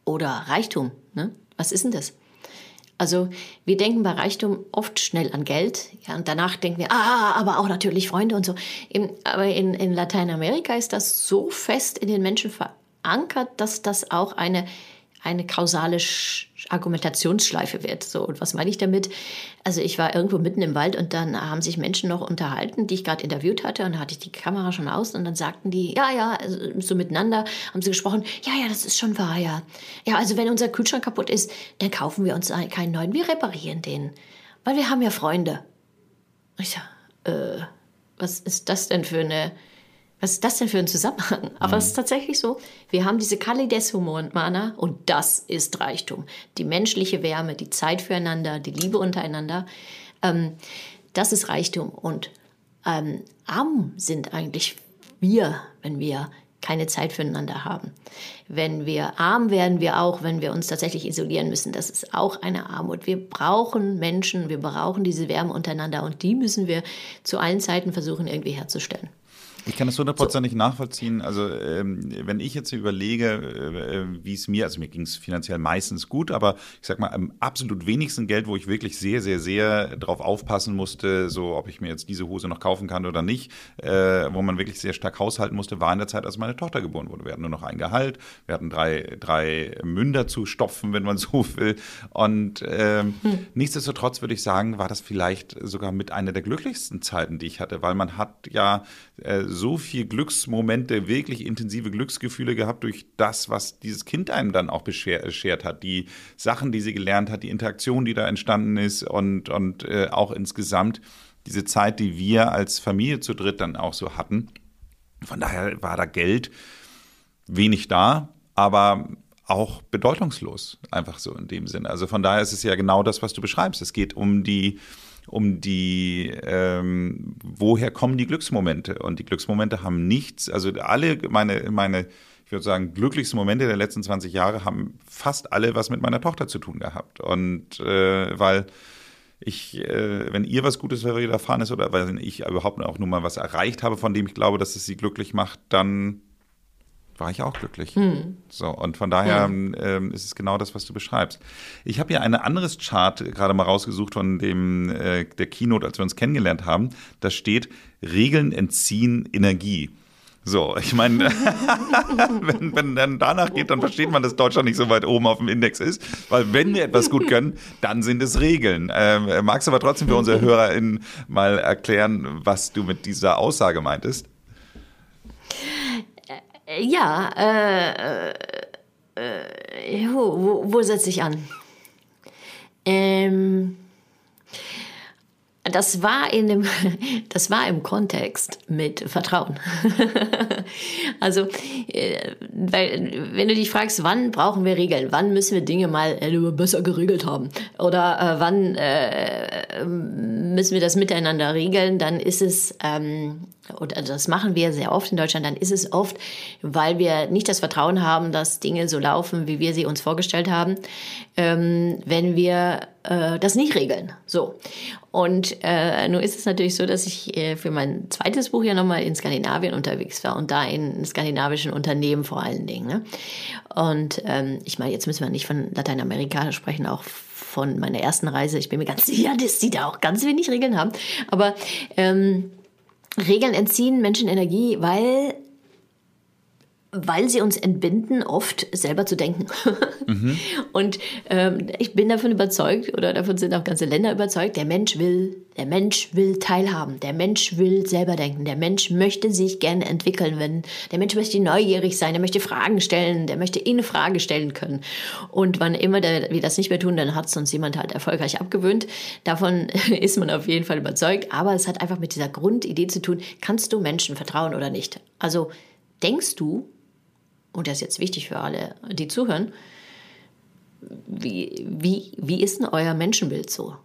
oder Reichtum. Ne? Was ist denn das? Also wir denken bei Reichtum oft schnell an Geld, ja, und danach denken wir, ah, aber auch natürlich Freunde und so. In, aber in, in Lateinamerika ist das so fest in den Menschen verankert, dass das auch eine eine kausale Argumentationsschleife wird. So, und was meine ich damit? Also ich war irgendwo mitten im Wald und dann haben sich Menschen noch unterhalten, die ich gerade interviewt hatte und dann hatte ich die Kamera schon aus und dann sagten die, ja, ja, also so miteinander haben sie gesprochen, ja, ja, das ist schon wahr, ja. Ja, also wenn unser Kühlschrank kaputt ist, dann kaufen wir uns keinen neuen, wir reparieren den, weil wir haben ja Freunde. Ich sag, äh, was ist das denn für eine was ist das denn für ein Zusammenhang? Aber es ist tatsächlich so, wir haben diese Kali des Humana und das ist Reichtum. Die menschliche Wärme, die Zeit füreinander, die Liebe untereinander, ähm, das ist Reichtum. Und ähm, arm sind eigentlich wir, wenn wir keine Zeit füreinander haben. Wenn wir arm werden, wir auch, wenn wir uns tatsächlich isolieren müssen. Das ist auch eine Armut. Wir brauchen Menschen, wir brauchen diese Wärme untereinander und die müssen wir zu allen Zeiten versuchen irgendwie herzustellen. Ich kann das hundertprozentig so. nachvollziehen. Also ähm, wenn ich jetzt überlege, äh, äh wie es mir, also mir ging es finanziell meistens gut, aber ich sag mal, am absolut wenigsten Geld, wo ich wirklich sehr, sehr, sehr drauf aufpassen musste, so ob ich mir jetzt diese Hose noch kaufen kann oder nicht, äh, wo man wirklich sehr stark haushalten musste, war in der Zeit, als meine Tochter geboren wurde. Wir hatten nur noch ein Gehalt, wir hatten drei, drei Münder zu stopfen, wenn man *laughs* so will. Und ähm, hm. nichtsdestotrotz würde ich sagen, war das vielleicht sogar mit einer der glücklichsten Zeiten, die ich hatte, weil man hat ja äh, so viel Glücksmomente, wirklich intensive Glücksgefühle gehabt durch das, was dieses Kind einem dann auch beschert hat. Die Sachen, die sie gelernt hat, die Interaktion, die da entstanden ist und, und äh, auch insgesamt diese Zeit, die wir als Familie zu dritt dann auch so hatten. Von daher war da Geld wenig da, aber auch bedeutungslos, einfach so in dem Sinne. Also von daher ist es ja genau das, was du beschreibst. Es geht um die um die, ähm, woher kommen die Glücksmomente? Und die Glücksmomente haben nichts, also alle meine, meine, ich würde sagen, glücklichsten Momente der letzten 20 Jahre haben fast alle was mit meiner Tochter zu tun gehabt. Und äh, weil ich, äh, wenn ihr was Gutes widerfahren ist oder weil ich überhaupt auch nur mal was erreicht habe, von dem ich glaube, dass es sie glücklich macht, dann war ich auch glücklich. Mhm. So, und von daher mhm. ähm, ist es genau das, was du beschreibst. Ich habe ja ein anderes Chart gerade mal rausgesucht von dem äh, der Keynote, als wir uns kennengelernt haben. Da steht Regeln entziehen Energie. So, ich meine, *laughs* wenn, wenn dann danach geht, dann versteht man, dass Deutschland nicht so weit oben auf dem Index ist. Weil wenn wir etwas gut können, dann sind es Regeln. Ähm, magst du aber trotzdem für unsere HörerInnen mal erklären, was du mit dieser Aussage meintest? Ja, äh, äh, äh wo, wo setze ich an? Ähm, das war in dem, *laughs* das war im Kontext mit Vertrauen. *laughs* also, äh, weil, wenn du dich fragst, wann brauchen wir Regeln? Wann müssen wir Dinge mal äh, besser geregelt haben? Oder äh, wann äh, müssen wir das miteinander regeln? Dann ist es, ähm, und das machen wir sehr oft in Deutschland, dann ist es oft, weil wir nicht das Vertrauen haben, dass Dinge so laufen, wie wir sie uns vorgestellt haben, ähm, wenn wir äh, das nicht regeln. So. Und äh, nun ist es natürlich so, dass ich äh, für mein zweites Buch ja nochmal in Skandinavien unterwegs war und da in skandinavischen Unternehmen vor allen Dingen. Ne? Und ähm, ich meine, jetzt müssen wir nicht von Lateinamerika sprechen, auch von meiner ersten Reise. Ich bin mir ganz sicher, dass die da auch ganz wenig Regeln haben. Aber ähm, Regeln entziehen Menschen Energie, weil weil sie uns entbinden, oft selber zu denken. *laughs* Mhm. Und ähm, ich bin davon überzeugt, oder davon sind auch ganze Länder überzeugt, der Mensch will, der Mensch will teilhaben, der Mensch will selber denken, der Mensch möchte sich gerne entwickeln, wenn der Mensch möchte neugierig sein, der möchte Fragen stellen, der möchte in Frage stellen können. Und wann immer der, wir das nicht mehr tun, dann hat es uns jemand halt erfolgreich abgewöhnt. Davon *laughs* ist man auf jeden Fall überzeugt. Aber es hat einfach mit dieser Grundidee zu tun, kannst du Menschen vertrauen oder nicht? Also denkst du, und das ist jetzt wichtig für alle, die zuhören, wie, wie, wie ist denn euer Menschenbild so?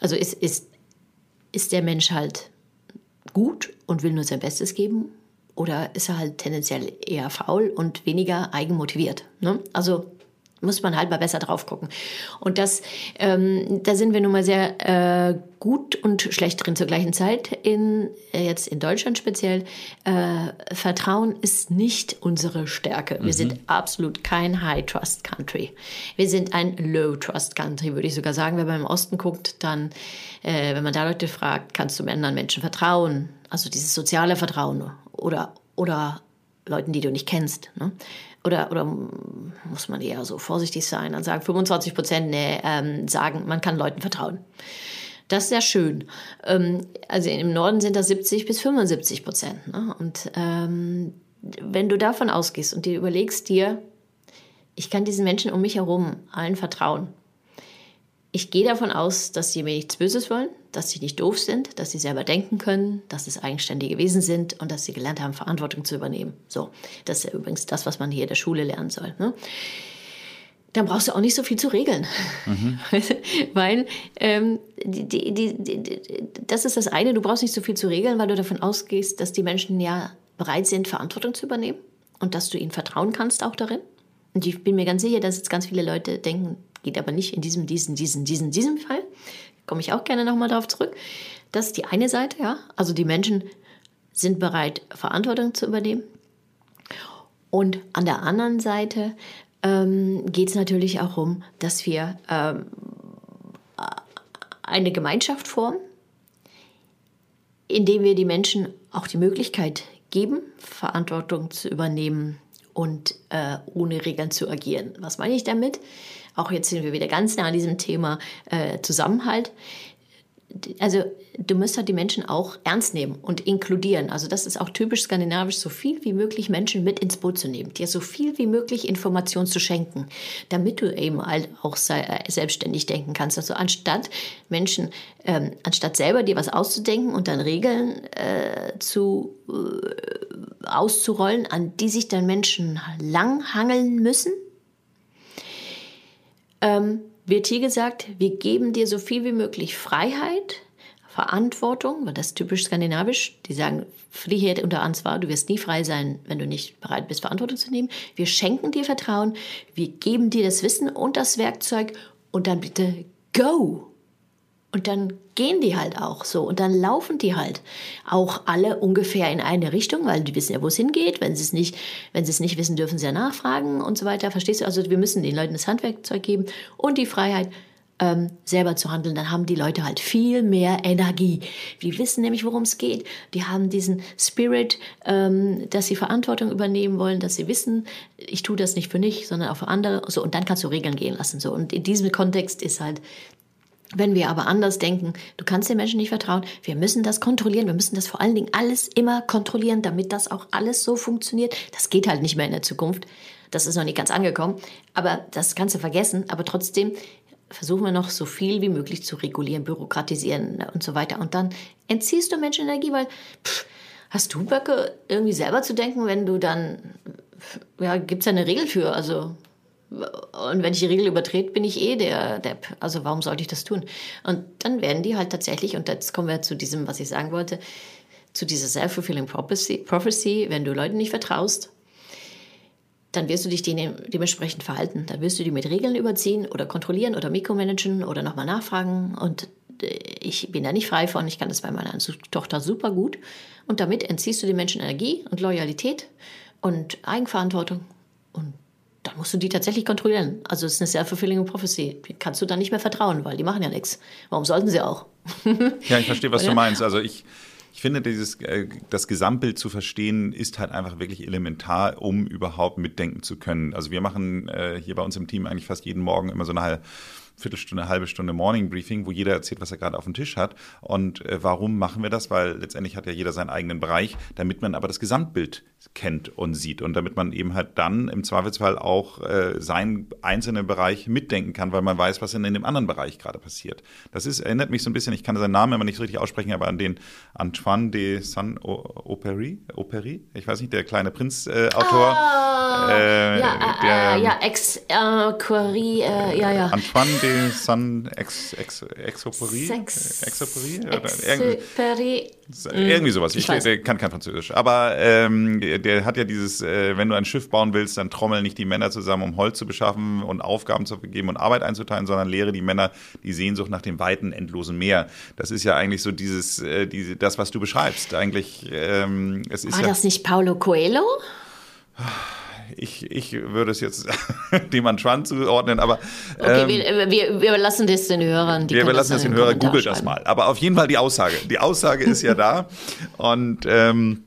Also ist, ist, ist der Mensch halt gut und will nur sein Bestes geben? Oder ist er halt tendenziell eher faul und weniger eigenmotiviert? Ne? Also muss man halt mal besser drauf gucken. Und das, ähm, da sind wir nun mal sehr äh, gut und schlecht drin zur gleichen Zeit. In, äh, jetzt in Deutschland speziell. Äh, Vertrauen ist nicht unsere Stärke. Wir mhm. sind absolut kein High-Trust-Country. Wir sind ein Low-Trust-Country, würde ich sogar sagen. Wenn man im Osten guckt, dann, äh, wenn man da Leute fragt, kannst du anderen Menschen vertrauen? Also dieses soziale Vertrauen oder, oder Leuten, die du nicht kennst. Ne? oder, oder muss man eher so vorsichtig sein, dann sagen 25 Prozent nee, ähm, sagen, man kann Leuten vertrauen. Das ist sehr schön. Ähm, also im Norden sind das 70 bis 75 Prozent. Ne? Und ähm, wenn du davon ausgehst und dir überlegst dir, ich kann diesen Menschen um mich herum allen vertrauen, ich gehe davon aus, dass sie mir nichts Böses wollen, dass sie nicht doof sind, dass sie selber denken können, dass es eigenständige Wesen sind und dass sie gelernt haben, Verantwortung zu übernehmen. So, das ist ja übrigens das, was man hier in der Schule lernen soll. Ne? Dann brauchst du auch nicht so viel zu regeln. Mhm. *laughs* weil ähm, die, die, die, das ist das eine, du brauchst nicht so viel zu regeln, weil du davon ausgehst, dass die Menschen ja bereit sind, Verantwortung zu übernehmen und dass du ihnen vertrauen kannst auch darin. Und ich bin mir ganz sicher, dass jetzt ganz viele Leute denken, geht aber nicht in diesem, diesen, diesen, diesen, diesem Fall. Komme ich auch gerne nochmal darauf zurück. Das ist die eine Seite, ja. Also die Menschen sind bereit, Verantwortung zu übernehmen. Und an der anderen Seite ähm, geht es natürlich auch um, dass wir ähm, eine Gemeinschaft formen, indem wir die Menschen auch die Möglichkeit geben, Verantwortung zu übernehmen und äh, ohne Regeln zu agieren. Was meine ich damit? Auch jetzt sind wir wieder ganz nah an diesem Thema äh, Zusammenhalt. Also du musst halt die Menschen auch ernst nehmen und inkludieren. Also das ist auch typisch skandinavisch, so viel wie möglich Menschen mit ins Boot zu nehmen, dir so viel wie möglich Information zu schenken, damit du eben halt auch äh, selbstständig denken kannst. Also anstatt Menschen, ähm, anstatt selber dir was auszudenken und dann Regeln äh, zu äh, auszurollen, an die sich dann Menschen langhangeln müssen, ähm, wird hier gesagt, wir geben dir so viel wie möglich Freiheit, Verantwortung, weil das ist typisch skandinavisch. Die sagen Freiheit unter Ansvar. Du wirst nie frei sein, wenn du nicht bereit bist, Verantwortung zu nehmen. Wir schenken dir Vertrauen. Wir geben dir das Wissen und das Werkzeug. Und dann bitte go. Und dann gehen die halt auch so und dann laufen die halt auch alle ungefähr in eine Richtung, weil die wissen ja, wo es hingeht. Wenn sie es nicht, wenn sie es nicht wissen, dürfen sie ja nachfragen und so weiter. Verstehst du? Also wir müssen den Leuten das Handwerkzeug geben und die Freiheit, ähm, selber zu handeln. Dann haben die Leute halt viel mehr Energie. Die wissen nämlich, worum es geht. Die haben diesen Spirit, ähm, dass sie Verantwortung übernehmen wollen, dass sie wissen, ich tue das nicht für mich, sondern auch für andere. So und dann kannst du Regeln gehen lassen. So und in diesem Kontext ist halt wenn wir aber anders denken, du kannst den Menschen nicht vertrauen, wir müssen das kontrollieren, wir müssen das vor allen Dingen alles immer kontrollieren, damit das auch alles so funktioniert. Das geht halt nicht mehr in der Zukunft. Das ist noch nicht ganz angekommen, aber das kannst du vergessen. Aber trotzdem versuchen wir noch so viel wie möglich zu regulieren, bürokratisieren und so weiter. Und dann entziehst du Menschen Energie, weil pff, hast du Böcke, irgendwie selber zu denken, wenn du dann, ja, gibt es ja eine Regel für. Also und wenn ich die Regel übertrete, bin ich eh der Depp. Also warum sollte ich das tun? Und dann werden die halt tatsächlich, und jetzt kommen wir zu diesem, was ich sagen wollte, zu dieser self-fulfilling prophecy, prophecy, wenn du Leuten nicht vertraust, dann wirst du dich dementsprechend verhalten. Dann wirst du die mit Regeln überziehen oder kontrollieren oder mikromanagen oder nochmal nachfragen. Und äh, ich bin da nicht frei von. Ich kann das bei meiner Tochter super gut. Und damit entziehst du den Menschen Energie und Loyalität und Eigenverantwortung. Dann musst du die tatsächlich kontrollieren. Also es ist eine self-fulfilling prophecy. Kannst du dann nicht mehr vertrauen, weil die machen ja nichts. Warum sollten sie auch? *laughs* ja, ich verstehe, was du meinst. Also ich, ich finde, dieses, äh, das Gesamtbild zu verstehen, ist halt einfach wirklich elementar, um überhaupt mitdenken zu können. Also wir machen äh, hier bei uns im Team eigentlich fast jeden Morgen immer so eine Viertelstunde, halbe Stunde Morning Briefing, wo jeder erzählt, was er gerade auf dem Tisch hat. Und äh, warum machen wir das? Weil letztendlich hat ja jeder seinen eigenen Bereich, damit man aber das Gesamtbild kennt und sieht und damit man eben halt dann im Zweifelsfall auch äh, seinen einzelnen Bereich mitdenken kann, weil man weiß, was in, in dem anderen Bereich gerade passiert. Das ist, erinnert mich so ein bisschen, ich kann seinen Namen immer nicht so richtig aussprechen, aber an den Antoine de Saint-Opéry, Opéry, ich weiß nicht, der kleine Prinz-Autor. Äh, ah, äh, ja, äh, äh, ja, Ex, äh, Query, äh, ja. Antoine de Saint-Exopéry? Exopéry? Exopéry. Irgendwie sowas. Ich, ich kann kein Französisch. Aber ähm, der hat ja dieses, äh, wenn du ein Schiff bauen willst, dann trommeln nicht die Männer zusammen, um Holz zu beschaffen und Aufgaben zu vergeben und Arbeit einzuteilen, sondern lehre die Männer die Sehnsucht nach dem weiten, endlosen Meer. Das ist ja eigentlich so dieses, äh, diese, das, was du beschreibst. Eigentlich, ähm, es ist War ja, das nicht Paulo Coelho? *sighs* ich, ich würde es jetzt *laughs* dem Antoine zuordnen, aber. Okay, ähm, wir, wir, wir überlassen das den Hörern. wir überlassen das den Hörern, googelt das mal. Aber auf jeden Fall die Aussage. Die Aussage ist ja da. *laughs* Und ähm,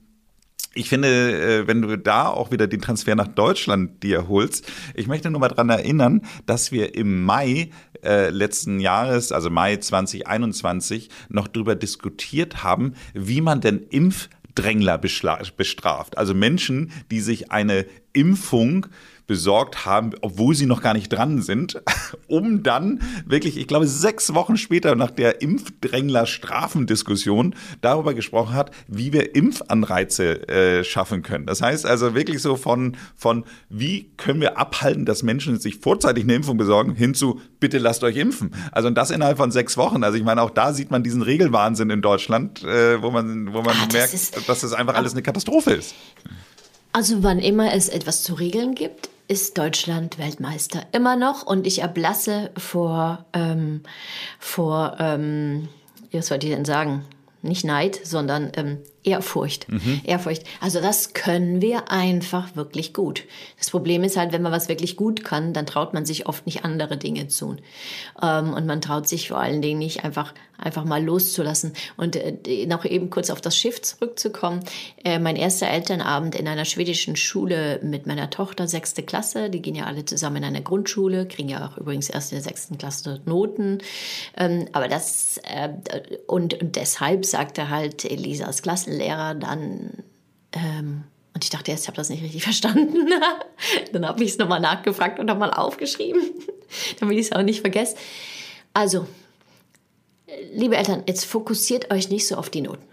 ich finde, äh, wenn du da auch wieder den Transfer nach Deutschland dir holst, ich möchte nur mal dran erinnern, dass wir im Mai äh, letzten Jahres, also Mai 2021, noch darüber diskutiert haben, wie man denn Impf Drängler bestraft. Also Menschen, die sich eine Impfung besorgt haben, obwohl sie noch gar nicht dran sind, *laughs* um dann wirklich, ich glaube, sechs Wochen später nach der Impfdrängler-Strafendiskussion darüber gesprochen hat, wie wir Impfanreize äh, schaffen können. Das heißt also wirklich so von, von, wie können wir abhalten, dass Menschen sich vorzeitig eine Impfung besorgen, hin zu, bitte lasst euch impfen. Also und das innerhalb von sechs Wochen. Also ich meine, auch da sieht man diesen Regelwahnsinn in Deutschland, äh, wo man, wo man merkt, das ist, dass das einfach alles eine Katastrophe ist. Also wann immer es etwas zu regeln gibt, ist Deutschland Weltmeister. Immer noch. Und ich erblasse vor, ähm, vor ähm, was wollte ich denn sagen? Nicht Neid, sondern ähm, Ehrfurcht. Mhm. Ehrfurcht. Also das können wir einfach wirklich gut. Das Problem ist halt, wenn man was wirklich gut kann, dann traut man sich oft nicht andere Dinge zu. Ähm, und man traut sich vor allen Dingen nicht einfach, einfach mal loszulassen. Und äh, noch eben kurz auf das Schiff zurückzukommen. Äh, mein erster Elternabend in einer schwedischen Schule mit meiner Tochter, sechste Klasse. Die gehen ja alle zusammen in eine Grundschule, kriegen ja auch übrigens erst in der sechsten Klasse Noten. Ähm, aber das, äh, und, und deshalb sagte halt Elisas Klassen Lehrer dann, ähm, und ich dachte erst, ich habe das nicht richtig *laughs* verstanden. *laughs* dann habe ich es nochmal nachgefragt und nochmal aufgeschrieben, *laughs* damit ich es auch nicht vergesse. Also, liebe Eltern, jetzt fokussiert euch nicht so auf die Noten.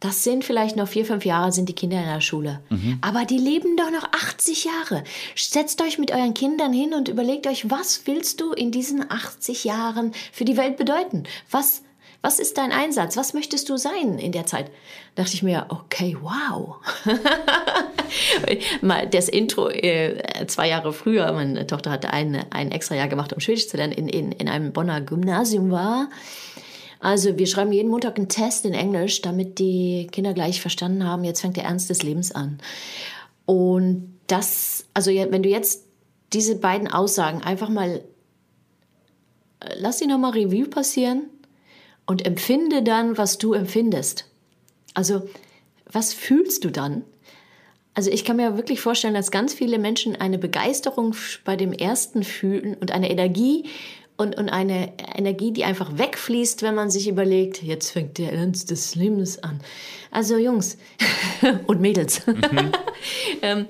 Das sind vielleicht noch vier, fünf Jahre, sind die Kinder in der Schule. Mhm. Aber die leben doch noch 80 Jahre. Setzt euch mit euren Kindern hin und überlegt euch, was willst du in diesen 80 Jahren für die Welt bedeuten? Was was ist dein Einsatz? Was möchtest du sein in der Zeit? Da dachte ich mir, okay, wow. *laughs* Mal das Intro äh, zwei Jahre früher, meine Tochter hatte ein, ein extra Jahr gemacht, um Schwedisch zu lernen, in, in, in einem Bonner Gymnasium war. Also wir schreiben jeden Montag einen Test in Englisch, damit die Kinder gleich verstanden haben, jetzt fängt der Ernst des Lebens an. Und das, also wenn du jetzt diese beiden Aussagen einfach mal, äh, lass sie nochmal Revue passieren und empfinde dann, was du empfindest. Also, was fühlst du dann? Also ich kann mir wirklich vorstellen, dass ganz viele Menschen eine Begeisterung bei dem ersten fühlen und eine Energie und, und eine Energie, die einfach wegfließt, wenn man sich überlegt, jetzt fängt der Ernst des Lebens an. Also Jungs *laughs* und Mädels. Mhm. *laughs* ähm,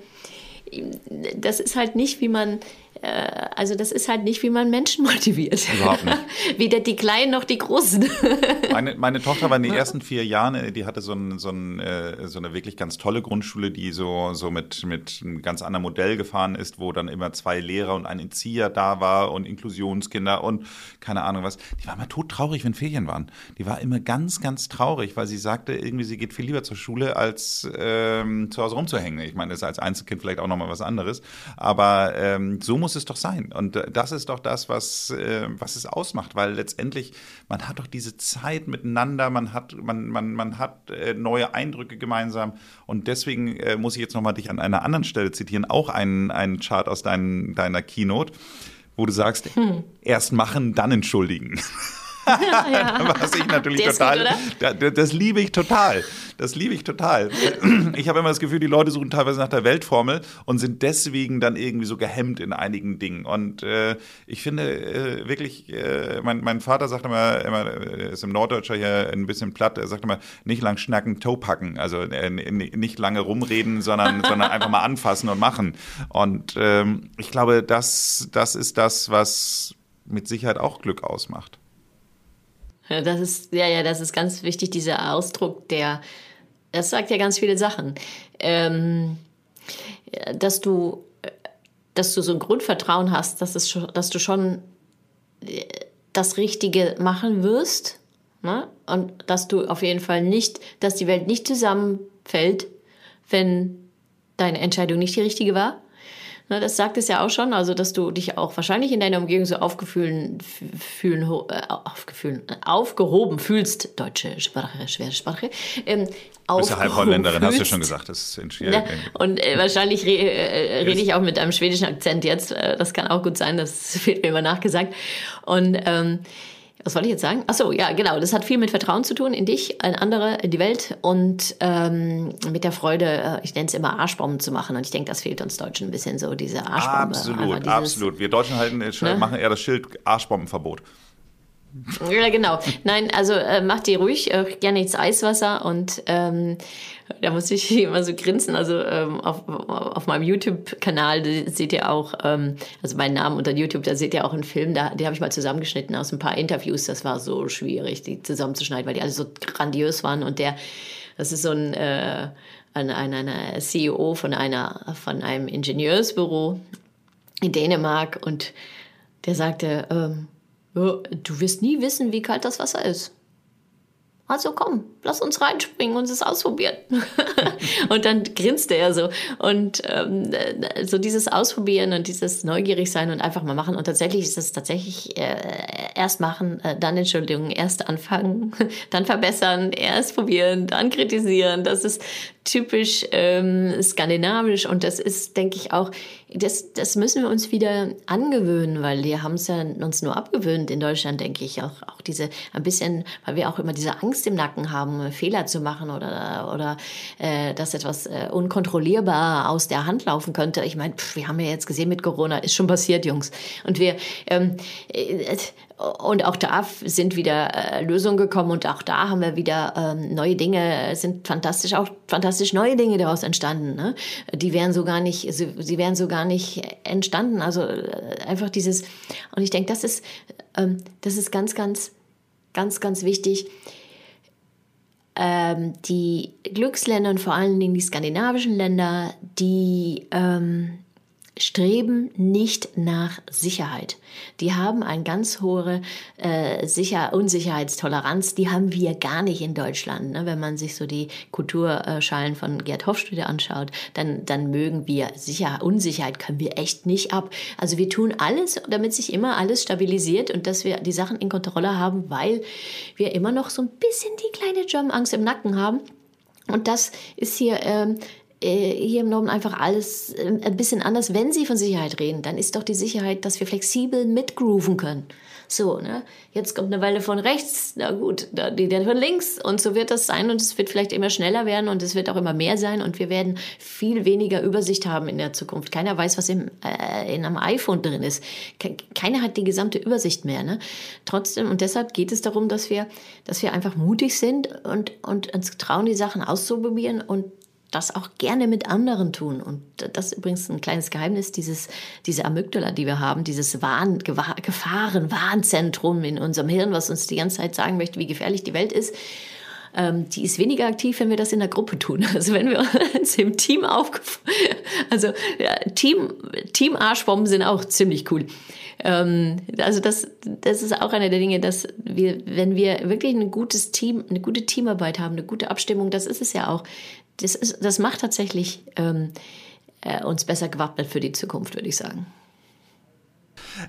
das ist halt nicht, wie man also das ist halt nicht, wie man Menschen *laughs* motiviert. Überhaupt nicht. *laughs* Weder die Kleinen noch die Großen. *laughs* meine, meine Tochter war in den ersten vier Jahren, äh, die hatte so, ein, so, ein, äh, so, eine wirklich ganz tolle Grundschule, die so, so mit, mit einem ganz anderen Modell gefahren ist, wo dann immer zwei Lehrer und ein Entzieher da war und Inklusionskinder und keine Ahnung was. Die war immer todtraurig, wenn Ferien waren. Die war immer ganz, ganz traurig, weil sie sagte, irgendwie sie geht viel lieber zur Schule, als ähm, zu Hause rumzuhängen. Ich meine, das ist als Einzelkind vielleicht auch nochmal was anderes. Aber ähm, so muss es doch sein. Und äh, das ist doch das, was, äh, was es ausmacht, weil letztendlich, man hat doch diese Zeit miteinander, man hat, man, man, man hat äh, neue Eindrücke gemeinsam. Und deswegen äh, muss ich jetzt nochmal dich an einer anderen Stelle zitieren, auch einen, einen Chart aus dein, deiner Keynote, wo du sagst, hm. erst machen, dann entschuldigen. *laughs* *laughs* *laughs* ja. Was ich natürlich Der total, gut, das liebe ich total. Das liebe ich total. *clears throat* Ich habe immer das Gefühl, die Leute suchen teilweise nach der Weltformel und sind deswegen dann irgendwie so gehemmt in einigen Dingen. Und äh, ich finde äh, wirklich, äh, mein, mein Vater sagt immer, immer, ist im Norddeutscher hier ein bisschen platt, er sagt immer, nicht lang schnacken, Toe packen. Also äh, nicht lange rumreden, sondern, *laughs* sondern einfach mal anfassen und machen. Und ähm, ich glaube, das, das ist das, was mit Sicherheit auch Glück ausmacht. Das ist, ja, ja, das ist ganz wichtig, dieser Ausdruck, der, das sagt ja ganz viele Sachen. Ähm, dass du, dass du so ein Grundvertrauen hast, dass, es, dass du schon äh, das Richtige machen wirst. Ne? Und dass du auf jeden Fall nicht, dass die Welt nicht zusammenfällt, wenn deine Entscheidung nicht die richtige war. Ne, das sagt es ja auch schon, also dass du dich auch wahrscheinlich in deiner Umgebung so aufgefühlen, fühlen, äh, aufgefühlen, aufgehoben fühlst, deutsche Sprache, schwere Sprache. Ähm, du bist ja Halbholländerin, hast du schon gesagt. Das ist ja, und äh, wahrscheinlich re äh, rede ich auch mit einem schwedischen Akzent jetzt. Äh, das kann auch gut sein, das *laughs* wird mir immer nachgesagt. Und ähm, was wollte ich jetzt sagen? Ach so, ja, genau. Das hat viel mit Vertrauen zu tun in dich, in andere, in die Welt und ähm, mit der Freude, äh, ich nenne es immer Arschbomben zu machen. Und ich denke, das fehlt uns Deutschen ein bisschen so, diese Arschbombe. Absolut, dieses, absolut. Wir Deutschen halten, äh, ne? machen eher das Schild Arschbombenverbot. Ja, genau. Nein, also äh, macht die ruhig, äh, gerne ins Eiswasser und ähm, da muss ich *laughs* immer so grinsen. Also ähm, auf, auf meinem YouTube-Kanal seht ihr auch, ähm, also meinen Namen unter YouTube, da seht ihr auch einen Film, da, den habe ich mal zusammengeschnitten aus ein paar Interviews. Das war so schwierig, die zusammenzuschneiden, weil die alle so grandios waren. Und der, das ist so ein, äh, ein, ein, ein CEO von, einer, von einem Ingenieursbüro in Dänemark und der sagte, ähm, du wirst nie wissen, wie kalt das Wasser ist. Also komm, lass uns reinspringen und es ausprobieren. *laughs* und dann grinste er so. Und ähm, so dieses Ausprobieren und dieses neugierig sein und einfach mal machen. Und tatsächlich ist es tatsächlich äh, erst machen, äh, dann Entschuldigung, erst anfangen, *laughs* dann verbessern, erst probieren, dann kritisieren. Das ist typisch ähm, skandinavisch und das ist, denke ich, auch, das, das müssen wir uns wieder angewöhnen, weil wir haben es ja uns nur abgewöhnt in Deutschland, denke ich, auch, auch diese ein bisschen, weil wir auch immer diese Angst im Nacken haben, Fehler zu machen oder, oder äh, dass etwas äh, unkontrollierbar aus der Hand laufen könnte. Ich meine, wir haben ja jetzt gesehen mit Corona, ist schon passiert, Jungs. Und wir, ähm, äh, und auch da sind wieder äh, Lösungen gekommen und auch da haben wir wieder ähm, neue Dinge, sind fantastisch, auch fantastisch neue Dinge daraus entstanden. Ne? Die wären so gar nicht, sie, sie wären so gar nicht entstanden. Also äh, einfach dieses, und ich denke, das ist, ähm, das ist ganz, ganz, ganz, ganz wichtig. Ähm, die Glücksländer und vor allen Dingen die skandinavischen Länder, die ähm, streben nicht nach Sicherheit. Die haben eine ganz hohe äh, Sicher Unsicherheitstoleranz. Die haben wir gar nicht in Deutschland. Ne? Wenn man sich so die Kulturschalen von Gerd Hofstede anschaut, dann, dann mögen wir Sicherheit, Unsicherheit können wir echt nicht ab. Also wir tun alles, damit sich immer alles stabilisiert und dass wir die Sachen in Kontrolle haben, weil wir immer noch so ein bisschen die kleine German-Angst im Nacken haben. Und das ist hier ähm, äh, hier im Norden einfach alles äh, ein bisschen anders. Wenn Sie von Sicherheit reden, dann ist doch die Sicherheit, dass wir flexibel mitgrooven können. So, ne? Jetzt kommt eine Welle von rechts, na gut, die dann von links und so wird das sein und es wird vielleicht immer schneller werden und es wird auch immer mehr sein und wir werden viel weniger Übersicht haben in der Zukunft. Keiner weiß, was im, äh, in einem iPhone drin ist. Keiner hat die gesamte Übersicht mehr, ne? Trotzdem und deshalb geht es darum, dass wir, dass wir einfach mutig sind und, und uns trauen, die Sachen auszuprobieren und das auch gerne mit anderen tun. Und das ist übrigens ein kleines Geheimnis, dieses, diese Amygdala, die wir haben, dieses Wahn, Gefahren, Warnzentrum in unserem Hirn, was uns die ganze Zeit sagen möchte, wie gefährlich die Welt ist. Ähm, die ist weniger aktiv, wenn wir das in der Gruppe tun. *laughs* Also wenn wir uns im Team aufgefallen, also ja, Team, Team Arschbomben sind auch ziemlich cool. Ähm, also das, das ist auch eine der Dinge, dass wir, wenn wir wirklich ein gutes Team, eine gute Teamarbeit haben, eine gute Abstimmung, das ist es ja auch, das, ist, das macht tatsächlich ähm, äh, uns besser gewappnet für die Zukunft, würde ich sagen.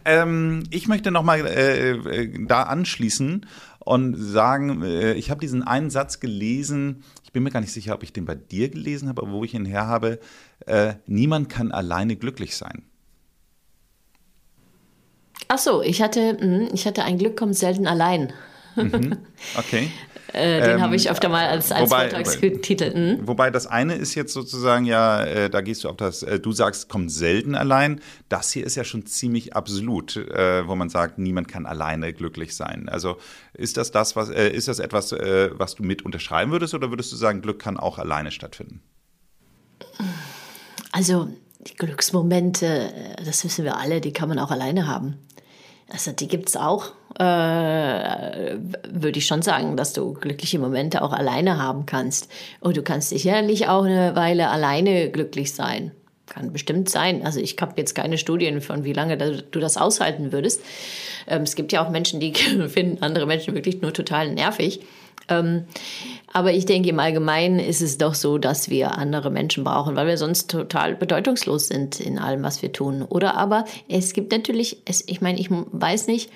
Ähm, ich möchte nochmal äh, äh, da anschließen und sagen, äh, ich habe diesen einen Satz gelesen, ich bin mir gar nicht sicher, ob ich den bei dir gelesen habe, aber wo ich ihn her habe, äh, niemand kann alleine glücklich sein. Ach so, ich hatte, hm, ich hatte ein Glück kommt selten allein. Mhm. *laughs* Okay. Äh, den ähm, habe ich öfter mal als, als wobei, Vortragstitel. Hm? Wobei das eine ist jetzt sozusagen ja, äh, da gehst du auf das, äh, du sagst, kommt selten allein. Das hier ist ja schon ziemlich absolut, äh, wo man sagt, niemand kann alleine glücklich sein. Also ist das das, was, äh, ist das etwas, äh, was du mit unterschreiben würdest oder würdest du sagen, Glück kann auch alleine stattfinden? Also die Glücksmomente, das wissen wir alle, die kann man auch alleine haben. Also die gibt es auch, äh, würde ich schon sagen, dass du glückliche Momente auch alleine haben kannst. Und du kannst sicherlich auch eine Weile alleine glücklich sein. Kann bestimmt sein. Also ich habe jetzt keine Studien von, wie lange du das aushalten würdest. Ähm, es gibt ja auch Menschen, die *laughs* finden andere Menschen wirklich nur total nervig. Ähm, aber ich denke, im Allgemeinen ist es doch so, dass wir andere Menschen brauchen, weil wir sonst total bedeutungslos sind in allem, was wir tun. Oder aber es gibt natürlich, es, ich meine, ich weiß nicht,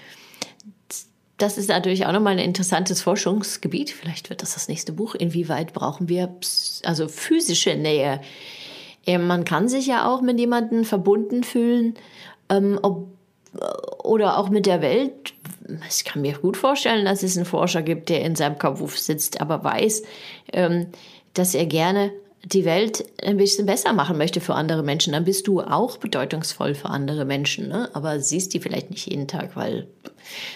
das ist natürlich auch nochmal ein interessantes Forschungsgebiet. Vielleicht wird das das nächste Buch. Inwieweit brauchen wir also physische Nähe? Man kann sich ja auch mit jemandem verbunden fühlen, ähm, ob, oder auch mit der Welt. Ich kann mir gut vorstellen, dass es einen Forscher gibt, der in seinem Kabuff sitzt, aber weiß, ähm, dass er gerne die Welt ein bisschen besser machen möchte für andere Menschen, dann bist du auch bedeutungsvoll für andere Menschen. Ne? Aber siehst die vielleicht nicht jeden Tag, weil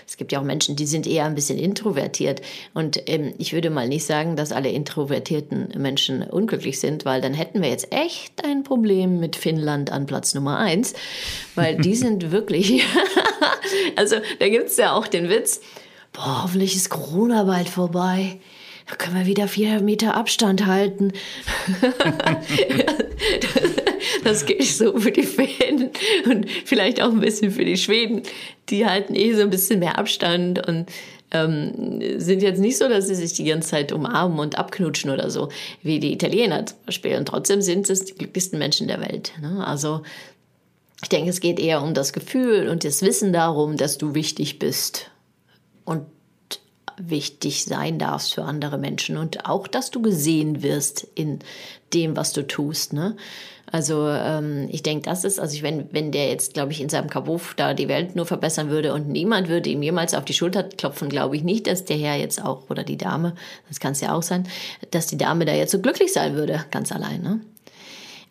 es gibt ja auch Menschen, die sind eher ein bisschen introvertiert. Und ähm, ich würde mal nicht sagen, dass alle introvertierten Menschen unglücklich sind, weil dann hätten wir jetzt echt ein Problem mit Finnland an Platz Nummer eins, weil die *laughs* sind wirklich, *laughs* also da gibt es ja auch den Witz, boah, hoffentlich ist Corona bald vorbei da können wir wieder vier Meter Abstand halten. *laughs* das gilt so für die Fäden und vielleicht auch ein bisschen für die Schweden. Die halten eh so ein bisschen mehr Abstand und ähm, sind jetzt nicht so, dass sie sich die ganze Zeit umarmen und abknutschen oder so, wie die Italiener zum Beispiel. Und trotzdem sind es die glücklichsten Menschen der Welt. Ne? Also ich denke, es geht eher um das Gefühl und das Wissen darum, dass du wichtig bist. Und wichtig sein darfst für andere Menschen und auch, dass du gesehen wirst in dem, was du tust. Ne? Also ähm, ich denke, das ist, also ich, wenn, wenn der jetzt, glaube ich, in seinem Kabuff da die Welt nur verbessern würde und niemand würde ihm jemals auf die Schulter klopfen, glaube ich nicht, dass der Herr jetzt auch, oder die Dame, das kann es ja auch sein, dass die Dame da jetzt so glücklich sein würde, ganz allein. Ne?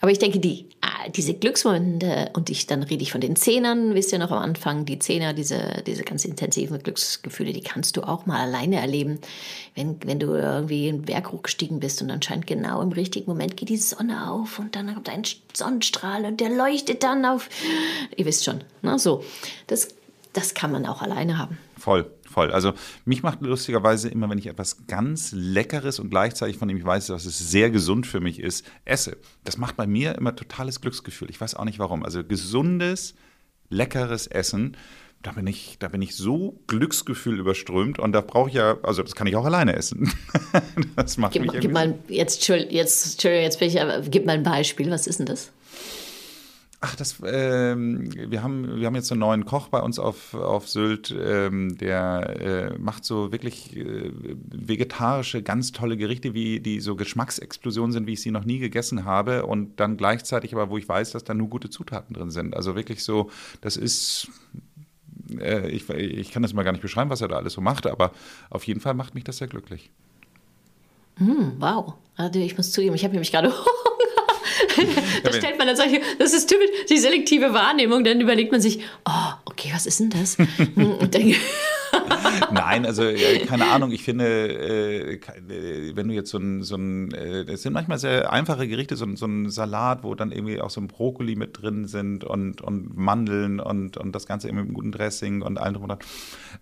Aber ich denke, die, ah, diese Glücksmomente, und ich, dann rede ich von den Zehnern, wisst ihr noch am Anfang, die Zehner, diese, diese ganz intensiven Glücksgefühle, die kannst du auch mal alleine erleben. Wenn, wenn du irgendwie einen Berg hochgestiegen bist und anscheinend genau im richtigen Moment geht die Sonne auf und dann kommt ein Sonnenstrahl und der leuchtet dann auf. Ihr wisst schon, ne? so. Das, das kann man auch alleine haben. Voll voll. Also mich macht lustigerweise immer, wenn ich etwas ganz Leckeres und gleichzeitig von dem ich weiß, dass es sehr gesund für mich ist, esse. Das macht bei mir immer totales Glücksgefühl. Ich weiß auch nicht warum. Also gesundes, leckeres Essen. Da bin ich, da bin ich so Glücksgefühl überströmt und da brauche ich ja, also das kann ich auch alleine essen. *laughs* das macht gib, mich gib mal, jetzt, jetzt, jetzt bin ich, aber gib mal ein Beispiel. Was ist denn das? Ach, das, ähm, wir, haben, wir haben jetzt einen neuen Koch bei uns auf, auf Sylt, ähm, der äh, macht so wirklich äh, vegetarische, ganz tolle Gerichte, wie die so Geschmacksexplosionen sind, wie ich sie noch nie gegessen habe. Und dann gleichzeitig aber, wo ich weiß, dass da nur gute Zutaten drin sind. Also wirklich so, das ist äh, ich, ich kann das mal gar nicht beschreiben, was er da alles so macht, aber auf jeden Fall macht mich das sehr glücklich. Mm, wow. Also ich muss zugeben, ich habe nämlich gerade da stellt man dann solche, das ist typisch die selektive Wahrnehmung, dann überlegt man sich, oh, okay, was ist denn das? *laughs* Und dann, *laughs* Nein, also keine Ahnung. Ich finde, äh, äh, wenn du jetzt so ein, so ein, äh, es sind manchmal sehr einfache Gerichte, so, so ein Salat, wo dann irgendwie auch so ein Brokkoli mit drin sind und, und Mandeln und, und das Ganze irgendwie mit einem guten Dressing und allem drum und dran.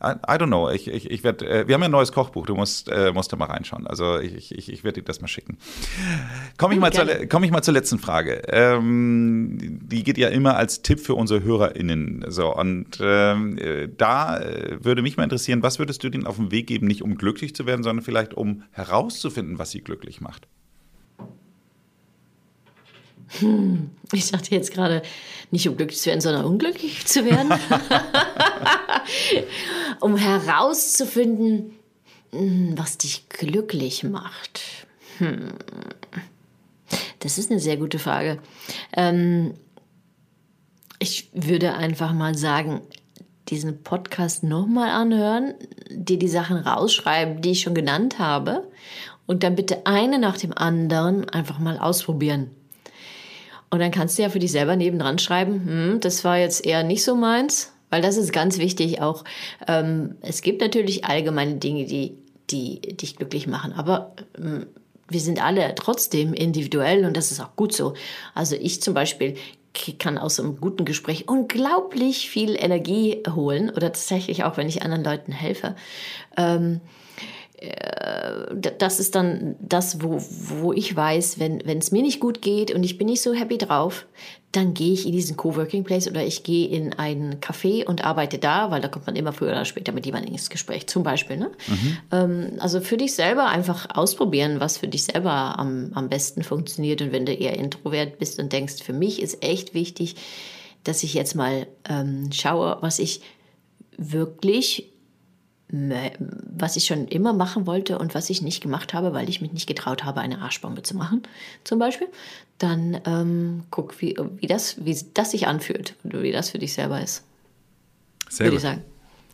I, I don't know. Ich, ich, ich werde, wir haben ja ein neues Kochbuch. Du musst, äh, musst da mal reinschauen. Also ich, ich, ich werde dir das mal schicken. Komme ich, mal zur, komm ich mal zur letzten Frage. Ähm, die geht ja immer als Tipp für unsere HörerInnen. So und ähm, da würde mich mal interessieren, was würdest du denen auf den Weg geben, nicht um glücklich zu werden, sondern vielleicht um herauszufinden, was sie glücklich macht? Hm, ich dachte jetzt gerade, nicht um glücklich zu werden, sondern unglücklich zu werden. *laughs* um herauszufinden, hm, was dich glücklich macht. Hm. Das ist eine sehr gute Frage. Ähm, ich würde einfach mal sagen, diesen Podcast nochmal anhören, dir die Sachen rausschreiben, die ich schon genannt habe und dann bitte eine nach dem anderen einfach mal ausprobieren. Und dann kannst du ja für dich selber nebendran schreiben, hm, das war jetzt eher nicht so meins, weil das ist ganz wichtig auch. Ähm, es gibt natürlich allgemeine Dinge, die, die dich glücklich machen, aber ähm, wir sind alle trotzdem individuell und das ist auch gut so. Also ich zum Beispiel kann aus einem guten Gespräch unglaublich viel Energie holen oder tatsächlich auch, wenn ich anderen Leuten helfe. Ähm, äh, das ist dann das, wo, wo ich weiß, wenn es mir nicht gut geht und ich bin nicht so happy drauf, dann gehe ich in diesen Coworking Place oder ich gehe in einen Café und arbeite da, weil da kommt man immer früher oder später mit jemandem ins Gespräch, zum Beispiel. Ne? Mhm. Ähm, also für dich selber einfach ausprobieren, was für dich selber am, am besten funktioniert. Und wenn du eher introvert bist und denkst, für mich ist echt wichtig, dass ich jetzt mal ähm, schaue, was ich wirklich was ich schon immer machen wollte und was ich nicht gemacht habe, weil ich mich nicht getraut habe, eine Arschbombe zu machen, zum Beispiel, dann ähm, guck, wie, wie, das, wie das sich anfühlt und wie das für dich selber ist. Sehr würde gut. ich sagen.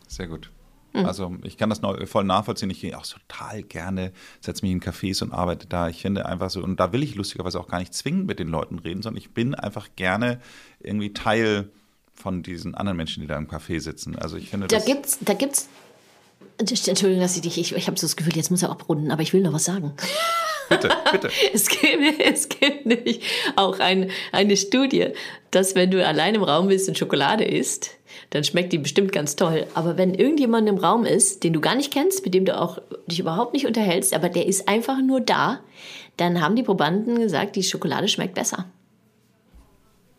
Sehr gut. Mhm. Also ich kann das voll nachvollziehen. Ich gehe auch total gerne, setze mich in Cafés und arbeite da. Ich finde einfach so, und da will ich lustigerweise auch gar nicht zwingend mit den Leuten reden, sondern ich bin einfach gerne irgendwie Teil von diesen anderen Menschen, die da im Café sitzen. Also ich finde da gibt's, da gibt's Entschuldigung, dass ich dich, ich, ich habe so das Gefühl, jetzt muss er abrunden, aber ich will noch was sagen. Bitte, bitte. *laughs* es, gibt, es gibt nämlich auch ein, eine Studie, dass wenn du allein im Raum bist und Schokolade isst, dann schmeckt die bestimmt ganz toll. Aber wenn irgendjemand im Raum ist, den du gar nicht kennst, mit dem du auch dich überhaupt nicht unterhältst, aber der ist einfach nur da, dann haben die Probanden gesagt, die Schokolade schmeckt besser.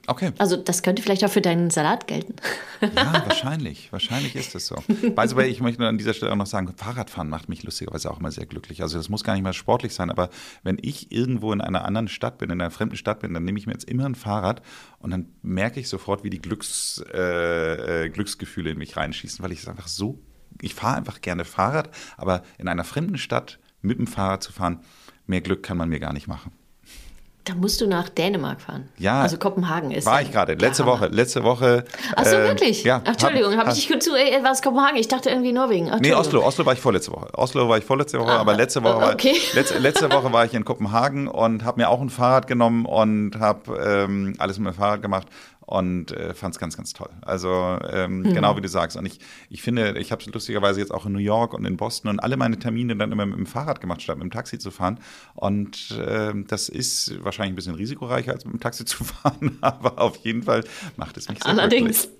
Okay. Also das könnte vielleicht auch für deinen Salat gelten. Ja, wahrscheinlich. Wahrscheinlich ist es so. By the way, ich möchte an dieser Stelle auch noch sagen, Fahrradfahren macht mich lustigerweise auch immer sehr glücklich. Also das muss gar nicht mal sportlich sein, aber wenn ich irgendwo in einer anderen Stadt bin, in einer fremden Stadt bin, dann nehme ich mir jetzt immer ein Fahrrad und dann merke ich sofort, wie die Glücks, äh, äh Glücksgefühle in mich reinschießen, weil ich es einfach so, ich fahre einfach gerne Fahrrad, aber in einer fremden Stadt mit dem Fahrrad zu fahren, mehr Glück kann man mir gar nicht machen. Da musst du nach Dänemark fahren. Ja. Also Kopenhagen ist. War ich gerade. Letzte Woche. Letzte Woche. Ach so, äh, wirklich? Ja. Ach, Entschuldigung, habe ich dich zu. Äh, war es Kopenhagen? Ich dachte irgendwie Norwegen. Ach, nee, Oslo. Oslo war ich vorletzte Woche. Oslo war ich vorletzte Woche, ah, aber letzte Woche, okay. war, letzte, letzte Woche war ich in Kopenhagen und habe mir auch ein Fahrrad genommen und habe ähm, alles mit dem Fahrrad gemacht und äh, fand es ganz, ganz toll. Also ähm, mhm. genau wie du sagst. Und ich, ich finde, ich habe es lustigerweise jetzt auch in New York und in Boston und alle meine Termine dann immer mit dem Fahrrad gemacht, statt mit dem Taxi zu fahren. Und äh, das ist wahrscheinlich ein bisschen risikoreicher, als mit dem Taxi *laughs* zu fahren, aber auf jeden Fall macht es mich sehr Allerdings. Glücklich.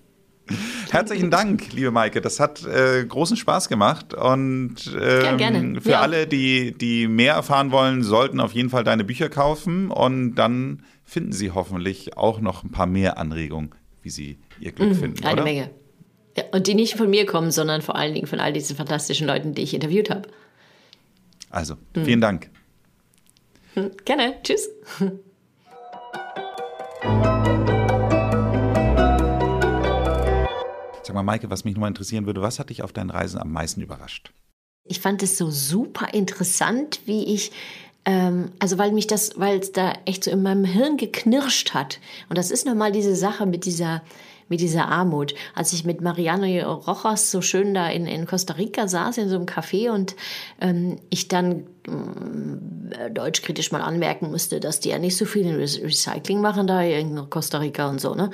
Herzlichen Dank, liebe Maike. Das hat äh, großen Spaß gemacht. Und ähm, ja, gerne. für ja. alle, die, die mehr erfahren wollen, sollten auf jeden Fall deine Bücher kaufen. Und dann finden Sie hoffentlich auch noch ein paar mehr Anregungen, wie Sie Ihr Glück mhm, finden. Eine oder? Menge. Ja, und die nicht von mir kommen, sondern vor allen Dingen von all diesen fantastischen Leuten, die ich interviewt habe. Also, mhm. vielen Dank. Hm, gerne. Tschüss. Sag mal, Maike, was mich nochmal interessieren würde, was hat dich auf deinen Reisen am meisten überrascht? Ich fand es so super interessant, wie ich ähm, also weil mich das, weil es da echt so in meinem Hirn geknirscht hat. Und das ist nochmal diese Sache mit dieser, mit dieser Armut. Als ich mit Mariano Rojas so schön da in, in Costa Rica saß, in so einem Café und ähm, ich dann äh, deutschkritisch mal anmerken musste, dass die ja nicht so viel in Recycling machen da in Costa Rica und so, ne?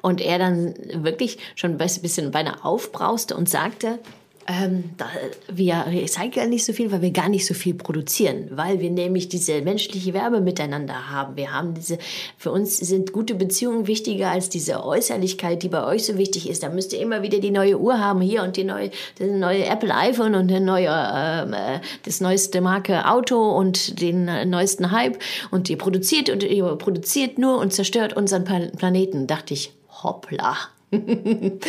Und er dann wirklich schon ein bisschen beinahe aufbrauste und sagte, ähm, da, wir recyceln nicht so viel, weil wir gar nicht so viel produzieren, weil wir nämlich diese menschliche Werbe miteinander haben. Wir haben diese, für uns sind gute Beziehungen wichtiger als diese Äußerlichkeit, die bei euch so wichtig ist. Da müsst ihr immer wieder die neue Uhr haben hier und die neue, das neue Apple iPhone und den neue, ähm, äh, das neueste Marke Auto und den neuesten Hype und ihr produziert und ihr produziert nur und zerstört unseren Planeten. Dachte ich, hoppla. *laughs*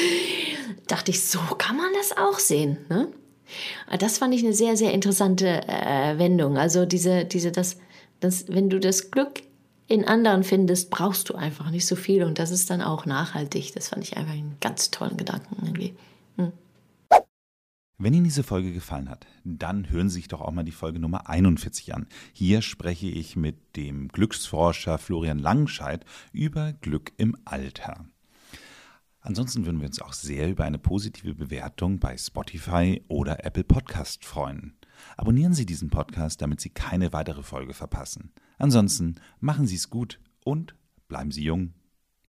Dachte ich, so kann man das auch sehen. Ne? Das fand ich eine sehr, sehr interessante äh, Wendung. Also diese, diese, das, das, wenn du das Glück in anderen findest, brauchst du einfach nicht so viel und das ist dann auch nachhaltig. Das fand ich einfach einen ganz tollen Gedanken irgendwie. Hm. Wenn Ihnen diese Folge gefallen hat, dann hören Sie sich doch auch mal die Folge Nummer 41 an. Hier spreche ich mit dem Glücksforscher Florian Langenscheid über Glück im Alter. Ansonsten würden wir uns auch sehr über eine positive Bewertung bei Spotify oder Apple Podcast freuen. Abonnieren Sie diesen Podcast, damit Sie keine weitere Folge verpassen. Ansonsten machen Sie es gut und bleiben Sie jung.